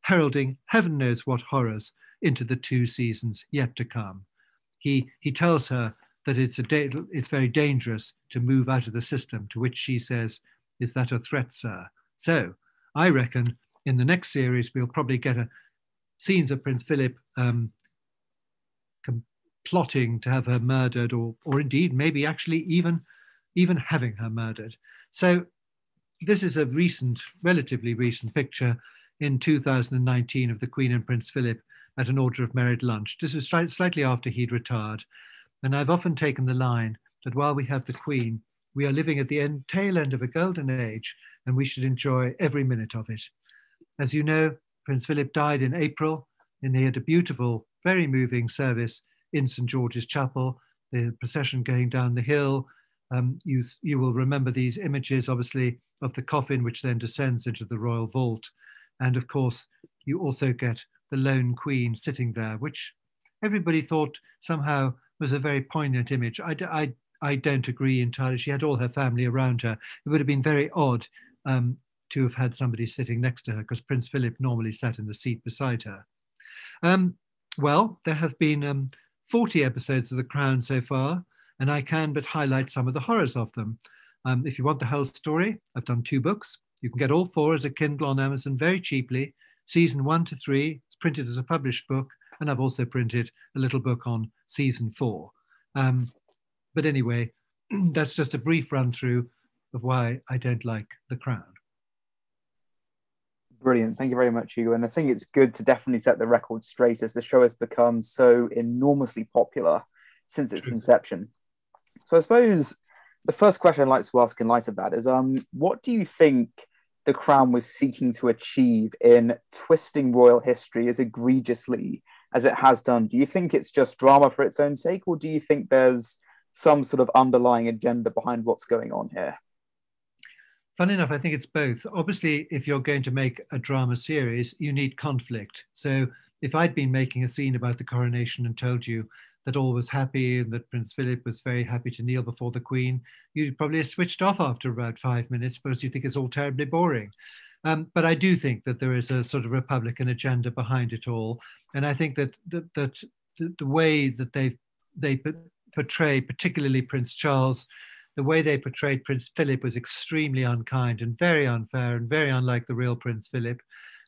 heralding heaven knows what horrors into the two seasons yet to come. He, he tells her that it's, a da- it's very dangerous to move out of the system, to which she says, Is that a threat, sir? So I reckon in the next series, we'll probably get a, scenes of Prince Philip um, com- plotting to have her murdered, or, or indeed maybe actually even, even having her murdered. So this is a recent, relatively recent picture in 2019 of the Queen and Prince Philip at an Order of Merit lunch. This was slightly after he'd retired. And I've often taken the line that while we have the Queen, we are living at the end, tail end of a golden age, and we should enjoy every minute of it. As you know, Prince Philip died in April, and he had a beautiful, very moving service in St. George's Chapel, the procession going down the hill, um, you, you will remember these images, obviously, of the coffin, which then descends into the royal vault. And of course, you also get the lone queen sitting there, which everybody thought somehow was a very poignant image. I, I, I don't agree entirely. She had all her family around her. It would have been very odd um, to have had somebody sitting next to her because Prince Philip normally sat in the seat beside her. Um, well, there have been um, 40 episodes of The Crown so far and I can but highlight some of the horrors of them. Um, if you want the whole story, I've done two books. You can get all four as a Kindle on Amazon very cheaply. Season one to three, it's printed as a published book, and I've also printed a little book on season four. Um, but anyway, *clears throat* that's just a brief run through of why I don't like The Crown. Brilliant. Thank you very much, Hugo. And I think it's good to definitely set the record straight as the show has become so enormously popular since its inception. So I suppose the first question I'd like to ask in light of that is, um, what do you think the Crown was seeking to achieve in twisting royal history as egregiously as it has done? Do you think it's just drama for its own sake, or do you think there's some sort of underlying agenda behind what's going on here? Fun enough, I think it's both. Obviously, if you're going to make a drama series, you need conflict. So if I'd been making a scene about the coronation and told you that all was happy and that Prince Philip was very happy to kneel before the Queen, you'd probably switched off after about five minutes because you think it's all terribly boring. Um, but I do think that there is a sort of Republican agenda behind it all, and I think that that, that the, the way that they they portray, particularly Prince Charles, the way they portrayed Prince Philip was extremely unkind and very unfair and very unlike the real Prince Philip.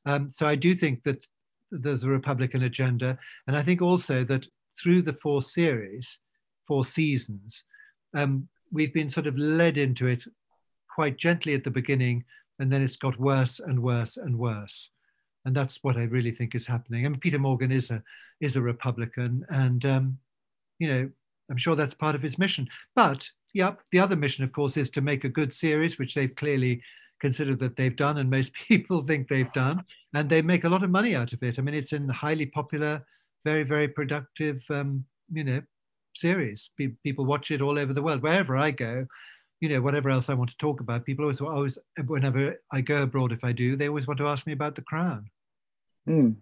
Um, so I do think that there's a Republican agenda, and I think also that through the four series, four seasons, um, we've been sort of led into it quite gently at the beginning, and then it's got worse and worse and worse. And that's what I really think is happening. I mean, Peter Morgan is a is a Republican, and um, you know, I'm sure that's part of his mission. But yep, the other mission, of course, is to make a good series, which they've clearly considered that they've done, and most *laughs* people think they've done, and they make a lot of money out of it. I mean, it's a highly popular, very, very productive, um, you know, series. people watch it all over the world. Wherever I go, you know, whatever else I want to talk about, people always, always, whenever I go abroad, if I do, they always want to ask me about the crown. Mm.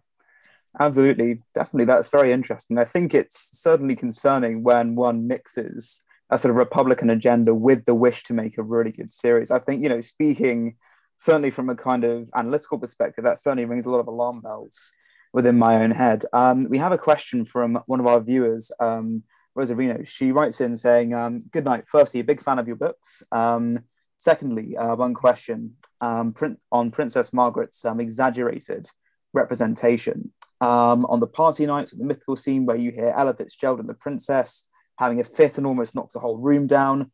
Absolutely, definitely. That's very interesting. I think it's certainly concerning when one mixes a sort of Republican agenda with the wish to make a really good series. I think, you know, speaking certainly from a kind of analytical perspective, that certainly rings a lot of alarm bells within my own head. Um, we have a question from one of our viewers, um, Rosarino. She writes in saying, um, Good night. Firstly, a big fan of your books. Um, secondly, uh, one question um, print, on Princess Margaret's um, exaggerated representation. On the party nights, the mythical scene where you hear Ella Fitzgerald and the princess having a fit and almost knocks the whole room down.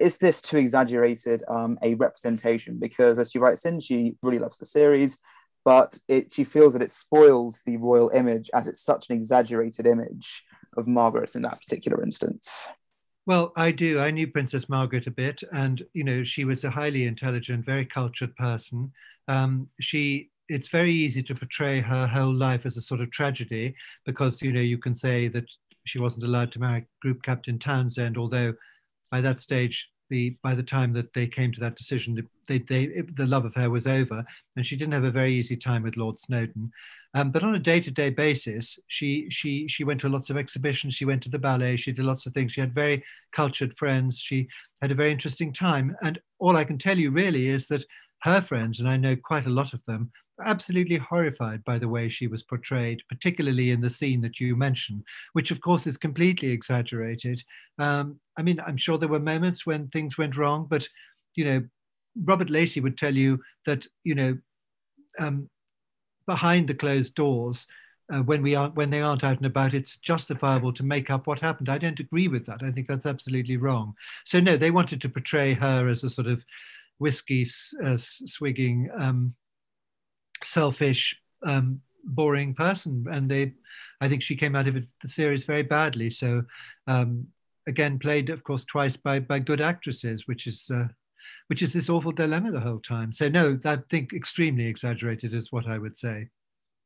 Is this too exaggerated a representation? Because as she writes in, she really loves the series, but it, she feels that it spoils the royal image as it's such an exaggerated image of Margaret in that particular instance. Well, I do. I knew Princess Margaret a bit, and you know she was a highly intelligent, very cultured person. Um, she it's very easy to portray her whole life as a sort of tragedy because you know you can say that she wasn't allowed to marry Group Captain Townsend, although by that stage, the by the time that they came to that decision, they, they, it, the love affair was over, and she didn't have a very easy time with Lord Snowdon. Um, but on a day-to-day basis, she she she went to lots of exhibitions. She went to the ballet. She did lots of things. She had very cultured friends. She had a very interesting time. And all I can tell you really is that her friends, and I know quite a lot of them, absolutely horrified by the way she was portrayed, particularly in the scene that you mentioned, which of course is completely exaggerated. Um, I mean, I'm sure there were moments when things went wrong, but you know, Robert Lacey would tell you that you know, um, behind the closed doors. Uh, when we aren't when they aren't out and about it's justifiable to make up what happened i don't agree with that i think that's absolutely wrong so no they wanted to portray her as a sort of whiskey uh, swigging um, selfish, um, boring person. And they, I think she came out of it, the series very badly. So um, again, played of course twice by by good actresses, which is uh, which is this awful dilemma the whole time. So no, I think extremely exaggerated is what I would say.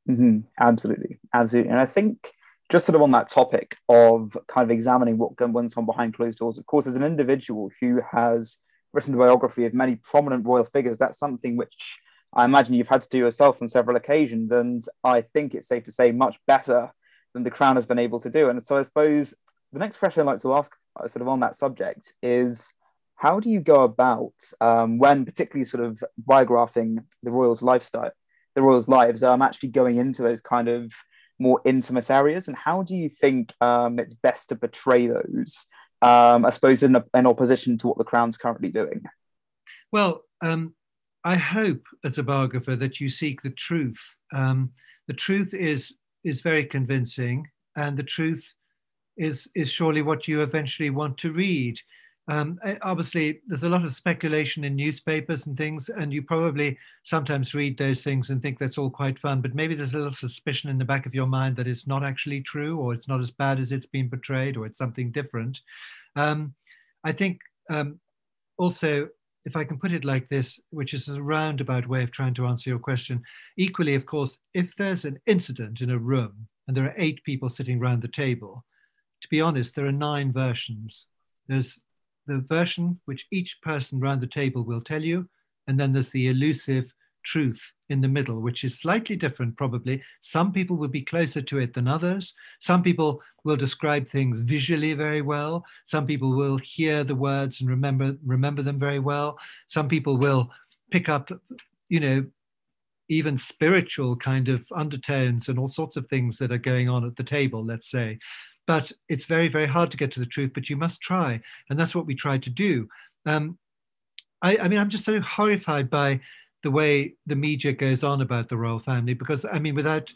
Mm-hmm. Absolutely, absolutely, and I think just sort of on that topic of kind of examining what went on behind closed doors. Of course, as an individual who has written the biography of many prominent royal figures, that's something which I imagine you've had to do yourself on several occasions, and I think it's safe to say much better than the Crown has been able to do. And so I suppose the next question I'd like to ask, uh, sort of on that subject, is how do you go about um, when, particularly sort of biographing the royals' lifestyle, the royals' lives, um, actually going into those kind of more intimate areas, and how do you think um, it's best to portray those? Um, I suppose in, in opposition to what the Crown's currently doing. Well, um, I hope as a biographer that you seek the truth. Um, the truth is is very convincing, and the truth is is surely what you eventually want to read. Um, obviously, there's a lot of speculation in newspapers and things, and you probably sometimes read those things and think that's all quite fun. But maybe there's a little suspicion in the back of your mind that it's not actually true, or it's not as bad as it's been portrayed, or it's something different. Um, I think um, also if I can put it like this, which is a roundabout way of trying to answer your question, equally, of course, if there's an incident in a room and there are eight people sitting around the table, to be honest, there are nine versions. There's the version which each person around the table will tell you, and then there's the elusive truth in the middle, which is slightly different, probably. Some people will be closer to it than others. Some people will describe things visually very well. Some people will hear the words and remember remember them very well. Some people will pick up, you know, even spiritual kind of undertones and all sorts of things that are going on at the table, let's say. But it's very, very hard to get to the truth, but you must try. And that's what we try to do. Um, I, I mean, I'm just so horrified by the way the media goes on about the royal family because, I mean, without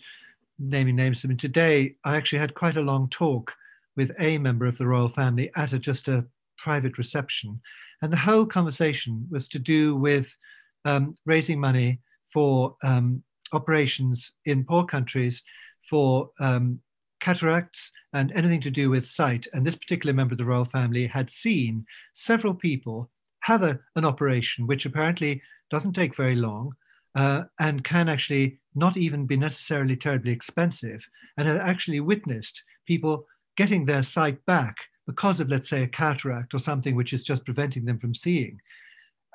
naming names, I mean, today I actually had quite a long talk with a member of the royal family at a, just a private reception. And the whole conversation was to do with um, raising money for um, operations in poor countries for um, cataracts and anything to do with sight. And this particular member of the royal family had seen several people have a, an operation, which apparently doesn't take very long uh, and can actually not even be necessarily terribly expensive, and had actually witnessed people getting their sight back because of, let's say, a cataract or something which is just preventing them from seeing.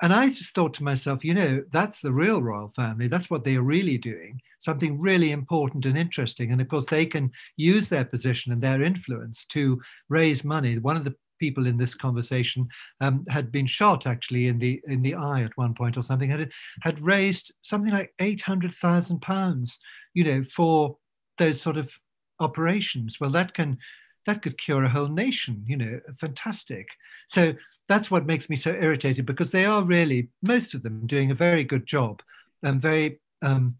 And I just thought to myself, you know, that's the real royal family. That's what they are really doing, something really important and interesting. And of course, they can use their position and their influence to raise money. One of the people in this conversation um, had been shot actually in the in the eye at one point or something had had raised something like 800,000 pounds you know for those sort of operations well that can that could cure a whole nation, you know, fantastic. So that's what makes me so irritated because they are really, most of them, doing a very good job and very um,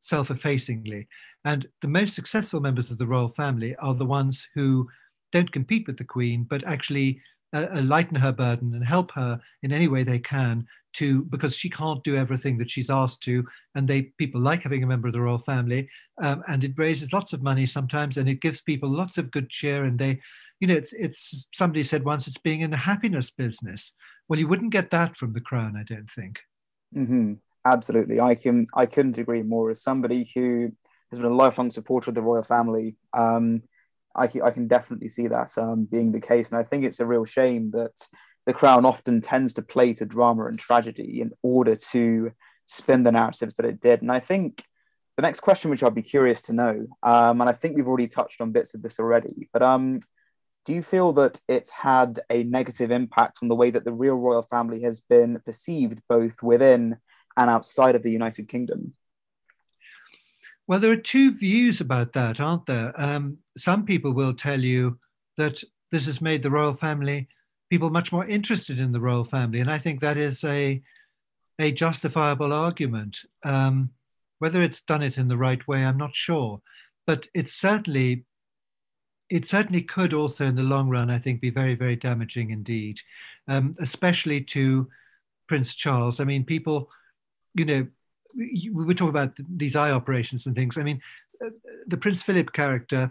self effacingly. And the most successful members of the royal family are the ones who don't compete with the Queen, but actually uh, uh, lighten her burden and help her in any way they can to because she can't do everything that she's asked to and they people like having a member of the royal family um, and it raises lots of money sometimes and it gives people lots of good cheer and they you know it's, it's somebody said once it's being in the happiness business. Well you wouldn't get that from the crown i don't think. Mm-hmm. absolutely. I can i couldn't agree more. As somebody who has been a lifelong supporter of the royal family um, I, I can definitely see that um, being the case. And I think it's a real shame that the Crown often tends to play to drama and tragedy in order to spin the narratives that it did. And I think the next question, which I'd be curious to know, um, and I think we've already touched on bits of this already, but um, do you feel that it's had a negative impact on the way that the real royal family has been perceived both within and outside of the United Kingdom? Well, there are two views about that, aren't there? Um, some people will tell you that this has made the royal family people much more interested in the royal family, and I think that is a a justifiable argument. Um, whether it's done it in the right way, I'm not sure, but it certainly it certainly could also, in the long run, I think, be very very damaging indeed, um, especially to Prince Charles. I mean, people, you know, we were talking about these eye operations and things. I mean, uh, the Prince Philip character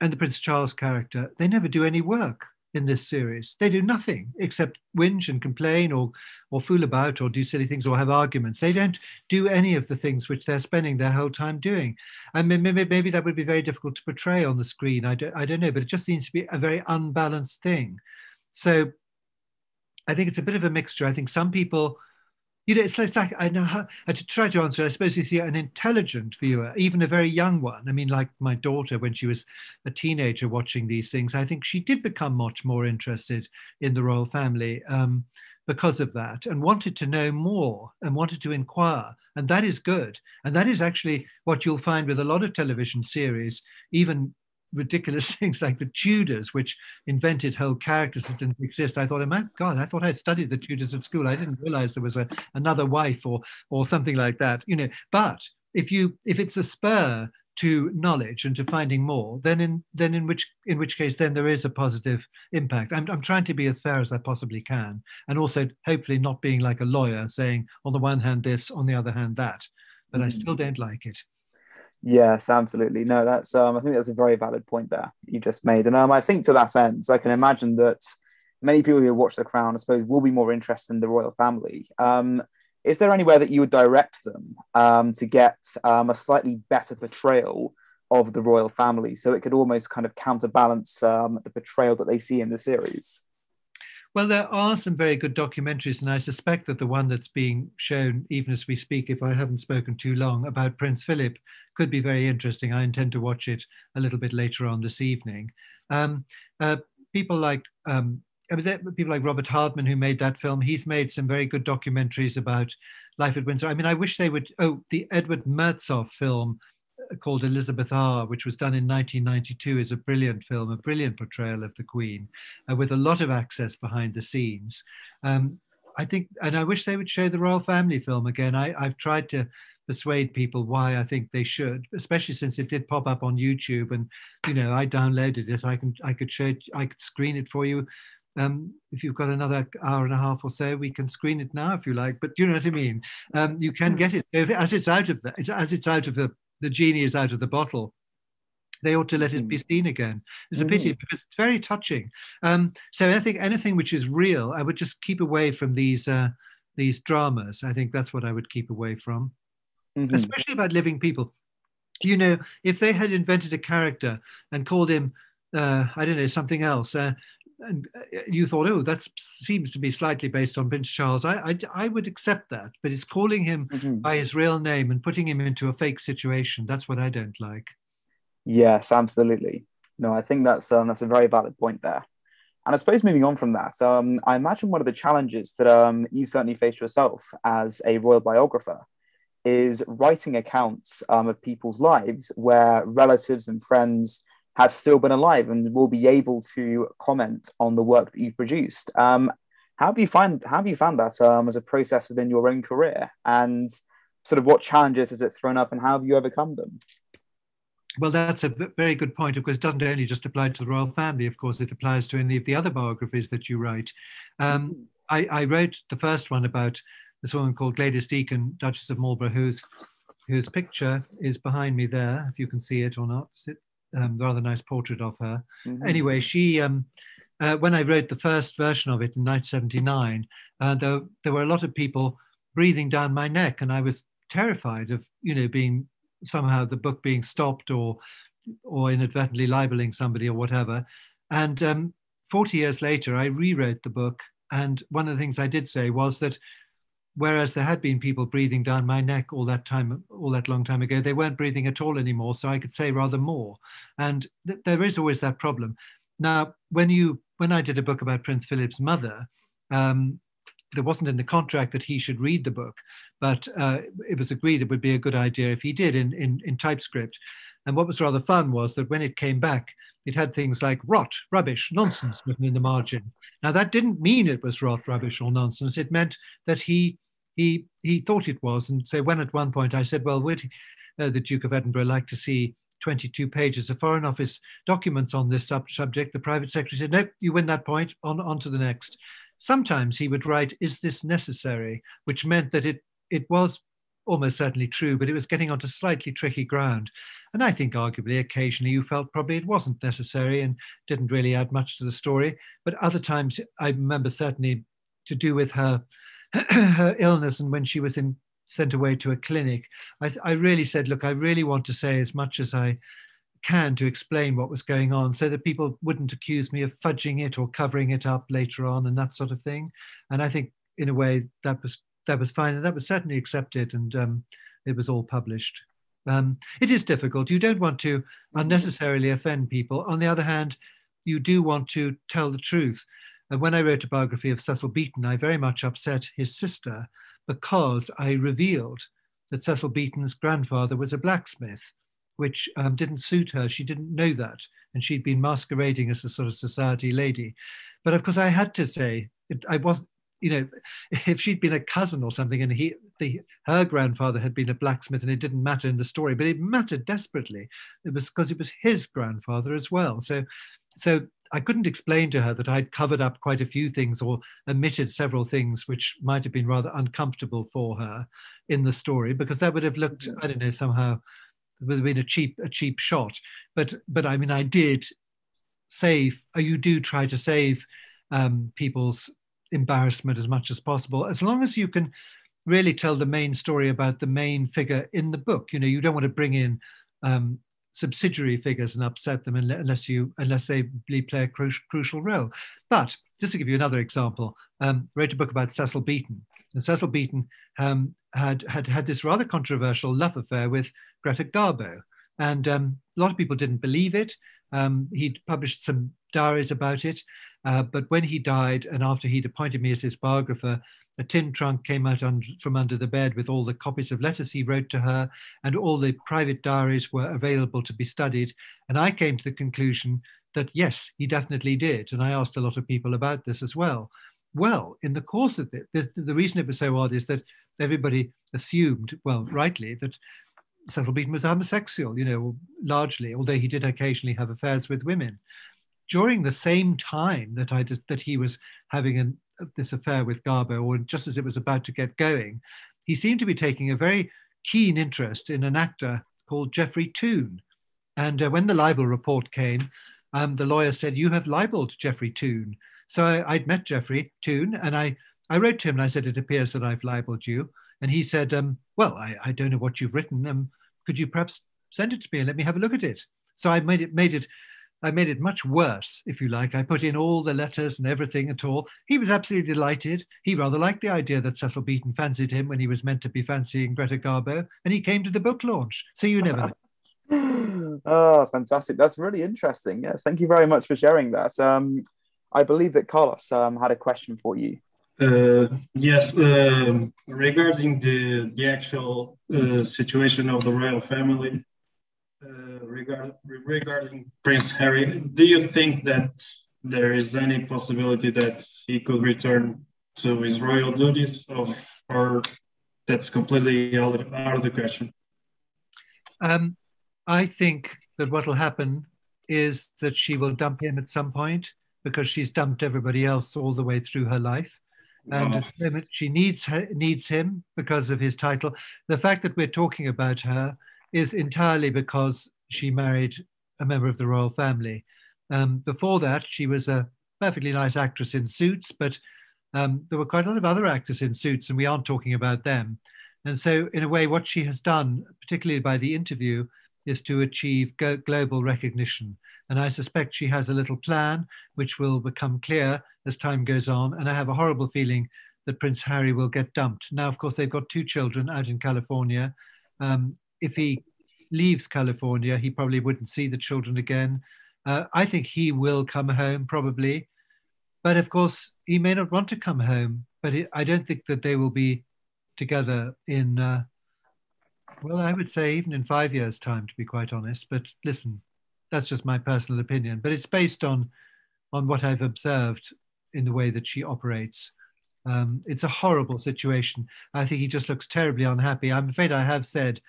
and the Prince Charles character, they never do any work in this series. They do nothing except whinge and complain or or fool about or do silly things or have arguments. They don't do any of the things which they're spending their whole time doing. And maybe, maybe that would be very difficult to portray on the screen. I don't, I don't know, but it just seems to be a very unbalanced thing. So I think it's a bit of a mixture. I think some people you know, it's, like I know how to try to answer. I suppose if you're an intelligent viewer, even a very young one. I mean, like my daughter when she was a teenager watching these things, I think she did become much more interested in the royal family um, because of that, and wanted to know more and wanted to inquire, and that is good. And that is actually what you'll find with a lot of television series, even ridiculous *laughs* things like the Tudors, which invented whole characters that didn't exist. I thought, oh my God, I thought I'd studied the Tudors at school. I didn't realize there was a, another wife or or something like that. You know, but if you if it's a spur to knowledge and to finding more, then in then in which in which case then there is a positive impact. I'm I'm trying to be as fair as I possibly can, and also hopefully not being like a lawyer saying on the one hand this, on the other hand that. But mm. I still don't like it. Yes, absolutely. No, that's um, I think that's a very valid point there you just made, and um, I think to that end, I can imagine that many people who watch The Crown, I suppose, will be more interested in the royal family. Um, is there anywhere that you would direct them um, to get um, a slightly better portrayal of the royal family, so it could almost kind of counterbalance um, the portrayal that they see in the series? Well, there are some very good documentaries, and I suspect that the one that's being shown, even as we speak, if I haven't spoken too long, about Prince Philip, could be very interesting. I intend to watch it a little bit later on this evening. Um, uh, people like um, people like Robert Hardman who made that film. He's made some very good documentaries about life at Windsor. I mean, I wish they would. Oh, the Edward Mirzoeff film called Elizabeth R, which was done in 1992, is a brilliant film, a brilliant portrayal of the Queen, uh, with a lot of access behind the scenes. Um, I think, and I wish they would show the royal family film again. I, I've tried to persuade people why I think they should, especially since it did pop up on YouTube. And you know, I downloaded it. I can, I could show, it, I could screen it for you. Um, if you've got another hour and a half or so, we can screen it now if you like. But you know what I mean. Um, you can hmm. get it as it's out of the, as it's out of the, the genie is out of the bottle they ought to let it be hmm. seen again. It's a pity hmm. because it's very touching. Um, so I think anything which is real, I would just keep away from these uh, these dramas. I think that's what I would keep away from, mm-hmm. especially about living people. You know, if they had invented a character and called him, uh, I don't know, something else. Uh, and uh, you thought, oh, that seems to be slightly based on Prince Charles. I, I, I would accept that, but it's calling him mm-hmm. by his real name and putting him into a fake situation. That's what I don't like. Yes, absolutely. No, I think that's um, that's a very valid point there. And I suppose moving on from that, um, I imagine one of the challenges that um, you certainly faced yourself as a royal biographer is writing accounts um, of people's lives where relatives and friends have still been alive and will be able to comment on the work that you've produced. Um, how have you find how have you found that um, as a process within your own career, and sort of what challenges has it thrown up, and how have you overcome them? Well, that's a very good point. Of course, it doesn't only just apply to the royal family. Of course, it applies to any of the other biographies that you write. Um. I, I, wrote the first one about this woman called Gladys Deacon, Duchess of Marlborough, whose whose picture is behind me there, if you can see it or not. It's a um, rather nice portrait of her. Mm-hmm. Anyway, she um, uh, when I wrote the first version of it in 1979, uh, there, there were a lot of people breathing down my neck, and I was terrified of you know being somehow the book being stopped or or inadvertently libeling somebody or whatever. And um, 40 years later, I rewrote the book. And one of the things I did say was that whereas there had been people breathing down my neck all that time, all that long time ago, they weren't breathing at all anymore. So I could say rather more. And th- there is always that problem. Now, when you when I did a book about Prince Philip's mother, um, it wasn't in the contract that he should read the book, but uh, it was agreed it would be a good idea if he did in, in, in typescript. And what was rather fun was that when it came back, it had things like rot, rubbish, nonsense *laughs* written in the margin. Now that didn't mean it was rot, rubbish, or nonsense. It meant that he he he thought it was. And so when at one point I said, "Well, would uh, the Duke of Edinburgh like to see 22 pages of Foreign Office documents on this sub- subject?" The private secretary said, "Nope, you win that point. On on to the next." Sometimes he would write, Is this necessary? which meant that it, it was almost certainly true, but it was getting onto slightly tricky ground. And I think arguably occasionally you felt probably it wasn't necessary and didn't really add much to the story. But other times I remember certainly to do with her *clears throat* her illness and when she was in, sent away to a clinic, I, I really said, look, I really want to say as much as I can to explain what was going on so that people wouldn't accuse me of fudging it or covering it up later on and that sort of thing. And I think in a way that was that was fine and that was certainly accepted and um, it was all published. Um, it is difficult. You don't want to unnecessarily offend people. On the other hand, you do want to tell the truth. And when I wrote a biography of Cecil Beaton, I very much upset his sister because I revealed that Cecil Beaton's grandfather was a blacksmith which um, didn't suit her. She didn't know that. And she'd been masquerading as a sort of society lady. But of course, I had to say, it, I wasn't, you know, if she'd been a cousin or something and he, the, her grandfather had been a blacksmith and it didn't matter in the story, but it mattered desperately. It was because it was his grandfather as well. So, so I couldn't explain to her that I'd covered up quite a few things or omitted several things which might have been rather uncomfortable for her in the story because that would have looked, I don't know, somehow would have been a cheap a cheap shot. But but I mean, I did save. You do try to save um, people's embarrassment as much as possible, as long as you can really tell the main story about the main figure in the book. You know, you don't want to bring in um, subsidiary figures and upset them unless you unless they play a cru- crucial role. But just to give you another example, um, wrote a book about Cecil Beaton, and Cecil Beaton um, had, had had this rather controversial love affair with Greta Garbo. And um, a lot of people didn't believe it. Um, he'd published some diaries about it. Uh, but when he died, and after he'd appointed me as his biographer, a tin trunk came out from under the bed with all the copies of letters he wrote to her, and all the private diaries were available to be studied. And I came to the conclusion that yes, he definitely did. And I asked a lot of people about this as well. Well, in the course of it, the, the reason it was so odd is that everybody assumed, well, rightly, that Cecil Beaton was homosexual, you know, largely, although he did occasionally have affairs with women. During the same time that I that he was having an, this affair with Garbo, or just as it was about to get going, he seemed to be taking a very keen interest in an actor called Geoffrey Toone. And uh, when the libel report came, um, the lawyer said, "You have libeled Geoffrey Toone." So I, would met Geoffrey Toone, and I I wrote to him and I said, "It appears that I've libeled you." And he said, um, "Well, I, I don't know what you've written. Um, could you perhaps send it to me and let me have a look at it?" So I made it made it I made it much worse, if you like. I put in all the letters and everything at all. He was absolutely delighted. He rather liked the idea that Cecil Beaton fancied him when he was meant to be fancying Greta Garbo, and he came to the book launch. So you never know. *laughs* oh, fantastic. That's really interesting. Yes, thank you very much for sharing that. Um, I believe that Carlos um, had a question for you. Uh, yes, uh, regarding the the actual uh, situation of the royal family, regard, regarding Prince Harry, do you think that there is any possibility that he could return to his royal duties, or, or that's completely out of, out of the question? Um, I think that what will happen is that she will dump him at some point because she's dumped everybody else all the way through her life. And at the moment, she needs her, needs him because of his title. The fact that we're talking about her is entirely because she married a member of the royal family. Um, before that, she was a perfectly nice actress in Suits, but um, there were quite a lot of other actors in Suits, and we aren't talking about them. And so, in a way, what she has done, particularly by the interview, is to achieve go- global recognition. And I suspect she has a little plan which will become clear as time goes on. And I have a horrible feeling that Prince Harry will get dumped. Now, of course, they've got two children out in California. Um, if he leaves California, he probably wouldn't see the children again. Uh, I think he will come home probably. But of course, he may not want to come home. But I don't think that they will be together in, uh, well, I would say even in five years' time, to be quite honest. But listen, that's just my personal opinion. But it's based on, on what I've observed in the way that she operates. Um, it's a horrible situation. I think he just looks terribly unhappy. I'm afraid I have said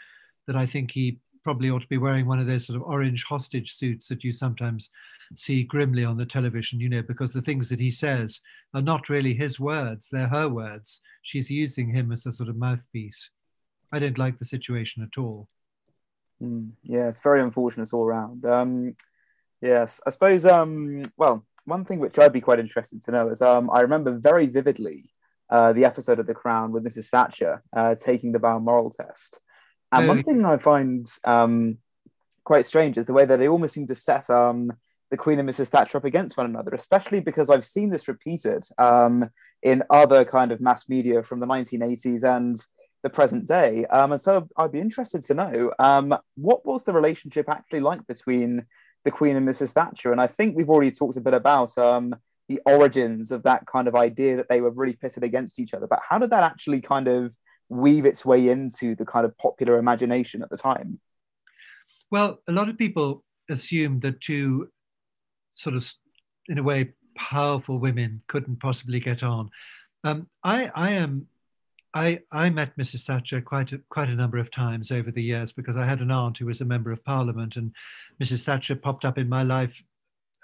that I think he probably ought to be wearing one of those sort of orange hostage suits that you sometimes see grimly on the television, you know, because the things that he says are not really his words, they're her words. She's using him as a sort of mouthpiece. I don't like the situation at all. Mm, yeah, it's very unfortunate all around. Um, yes, I suppose, um, well, one thing which I'd be quite interested to know is um, I remember very vividly uh, the episode of The Crown with Mrs. Thatcher uh, taking the Balmoral test. And one thing I find um, quite strange is the way that they almost seem to set um, the Queen and Mrs. Thatcher up against one another, especially because I've seen this repeated um, in other kind of mass media from the 1980s and the present day. Um, and so I'd be interested to know um, what was the relationship actually like between the Queen and Mrs. Thatcher? And I think we've already talked a bit about um, the origins of that kind of idea that they were really pitted against each other. But how did that actually kind of weave its way into the kind of popular imagination at the time? Well, a lot of people assumed that two sort of, in a way, powerful women couldn't possibly get on. Um, I, I am, I, I met Mrs. Thatcher quite a, quite a number of times over the years because I had an aunt who was a member of Parliament, and Mrs. Thatcher popped up in my life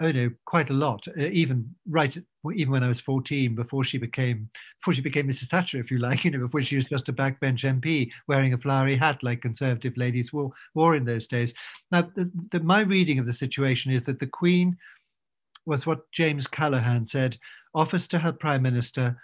oh no, quite a lot. Uh, even right, even when I was 14, before she became before she became Mrs. Thatcher, if you like, *laughs* you know, before she was just a backbench MP wearing a flowery hat like Conservative ladies wore, wore in those days. Now, the, the, my reading of the situation is that the Queen was what James Callaghan said: offers to her Prime Minister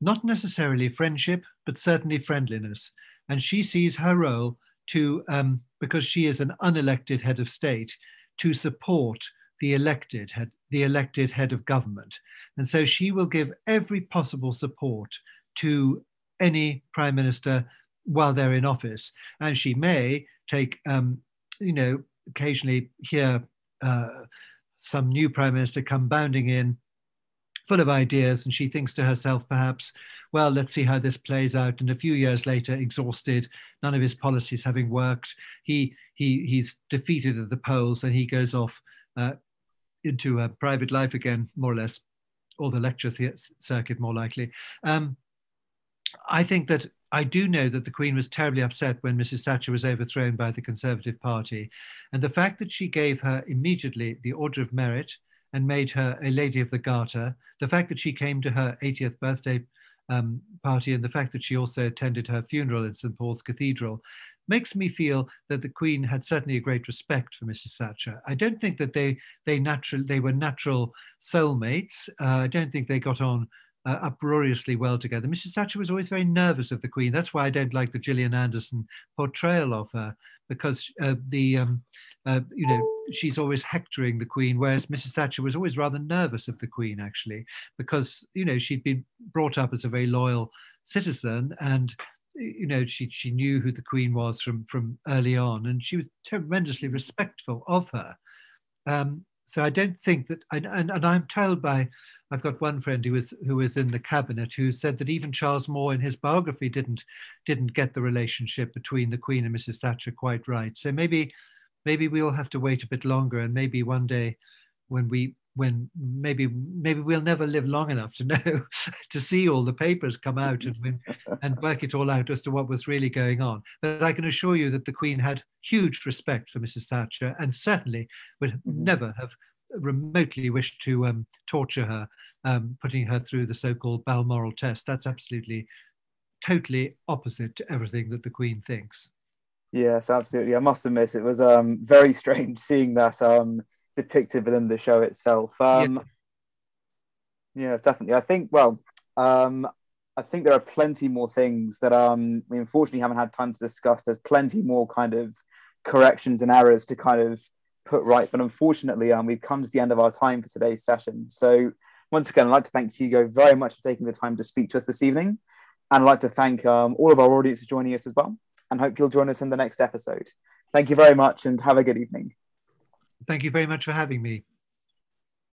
not necessarily friendship, but certainly friendliness, and she sees her role to um, because she is an unelected head of state to support the elected head, the elected head of government. And so she will give every possible support to any prime minister while they're in office. And she may take, um, you know, occasionally hear uh, some new prime minister come bounding in full of ideas, and she thinks to herself, perhaps, well, let's see how this plays out. And a few years later, exhausted, none of his policies having worked, he he he's defeated at the polls, and he goes off uh, into a private life again, more or less, or the lecture circuit, more likely. Um, I think that I do know that the Queen was terribly upset when Mrs. Thatcher was overthrown by the Conservative Party. And the fact that she gave her immediately the Order of Merit and made her a Lady of the Garter, the fact that she came to her 80th birthday um, party, and the fact that she also attended her funeral in St. Paul's Cathedral makes me feel that the Queen had certainly a great respect for Mrs. Thatcher. I don't think that they they natural they were natural soulmates. Uh, I don't think they got on uh, uproariously well together. Mrs. Thatcher was always very nervous of the Queen. That's why I don't like the Gillian Anderson portrayal of her, because uh, the um, uh, you know she's always hectoring the Queen, whereas Mrs. Thatcher was always rather nervous of the Queen, actually, because you know she'd been brought up as a very loyal citizen and you know she she knew who the queen was from from early on and she was tremendously respectful of her um, so i don't think that and, and i'm told by I've got one friend who was who was in the cabinet who said that even Charles Moore in his biography didn't didn't get the relationship between the Queen and Mrs. Thatcher quite right. So maybe maybe we'll have to wait a bit longer, and maybe one day when we when maybe maybe we'll never live long enough to know *laughs* to see all the papers come out and *laughs* and work it all out as to what was really going on. But I can assure you that the Queen had huge respect for Mrs. Thatcher and certainly would mm-hmm. never have remotely wished to um, torture her, um, putting her through the so-called Balmoral test. That's absolutely, totally opposite to everything that the Queen thinks. Yes, absolutely. I must admit, it was um, very *laughs* strange seeing that um, depicted within the show itself. Um, yes. yes, definitely. I think, well, um, I think there are plenty more things that um, we unfortunately haven't had time to discuss. There's plenty more kind of corrections and errors to kind of put right. But unfortunately, um, we've come to the end of our time for today's session. So once again, I'd like to thank Hugo very much for taking the time to speak to us this evening. And I'd like to thank um, all of our audience for joining us as well. And hope you'll join us in the next episode. Thank you very much and have a good evening. Thank you very much for having me.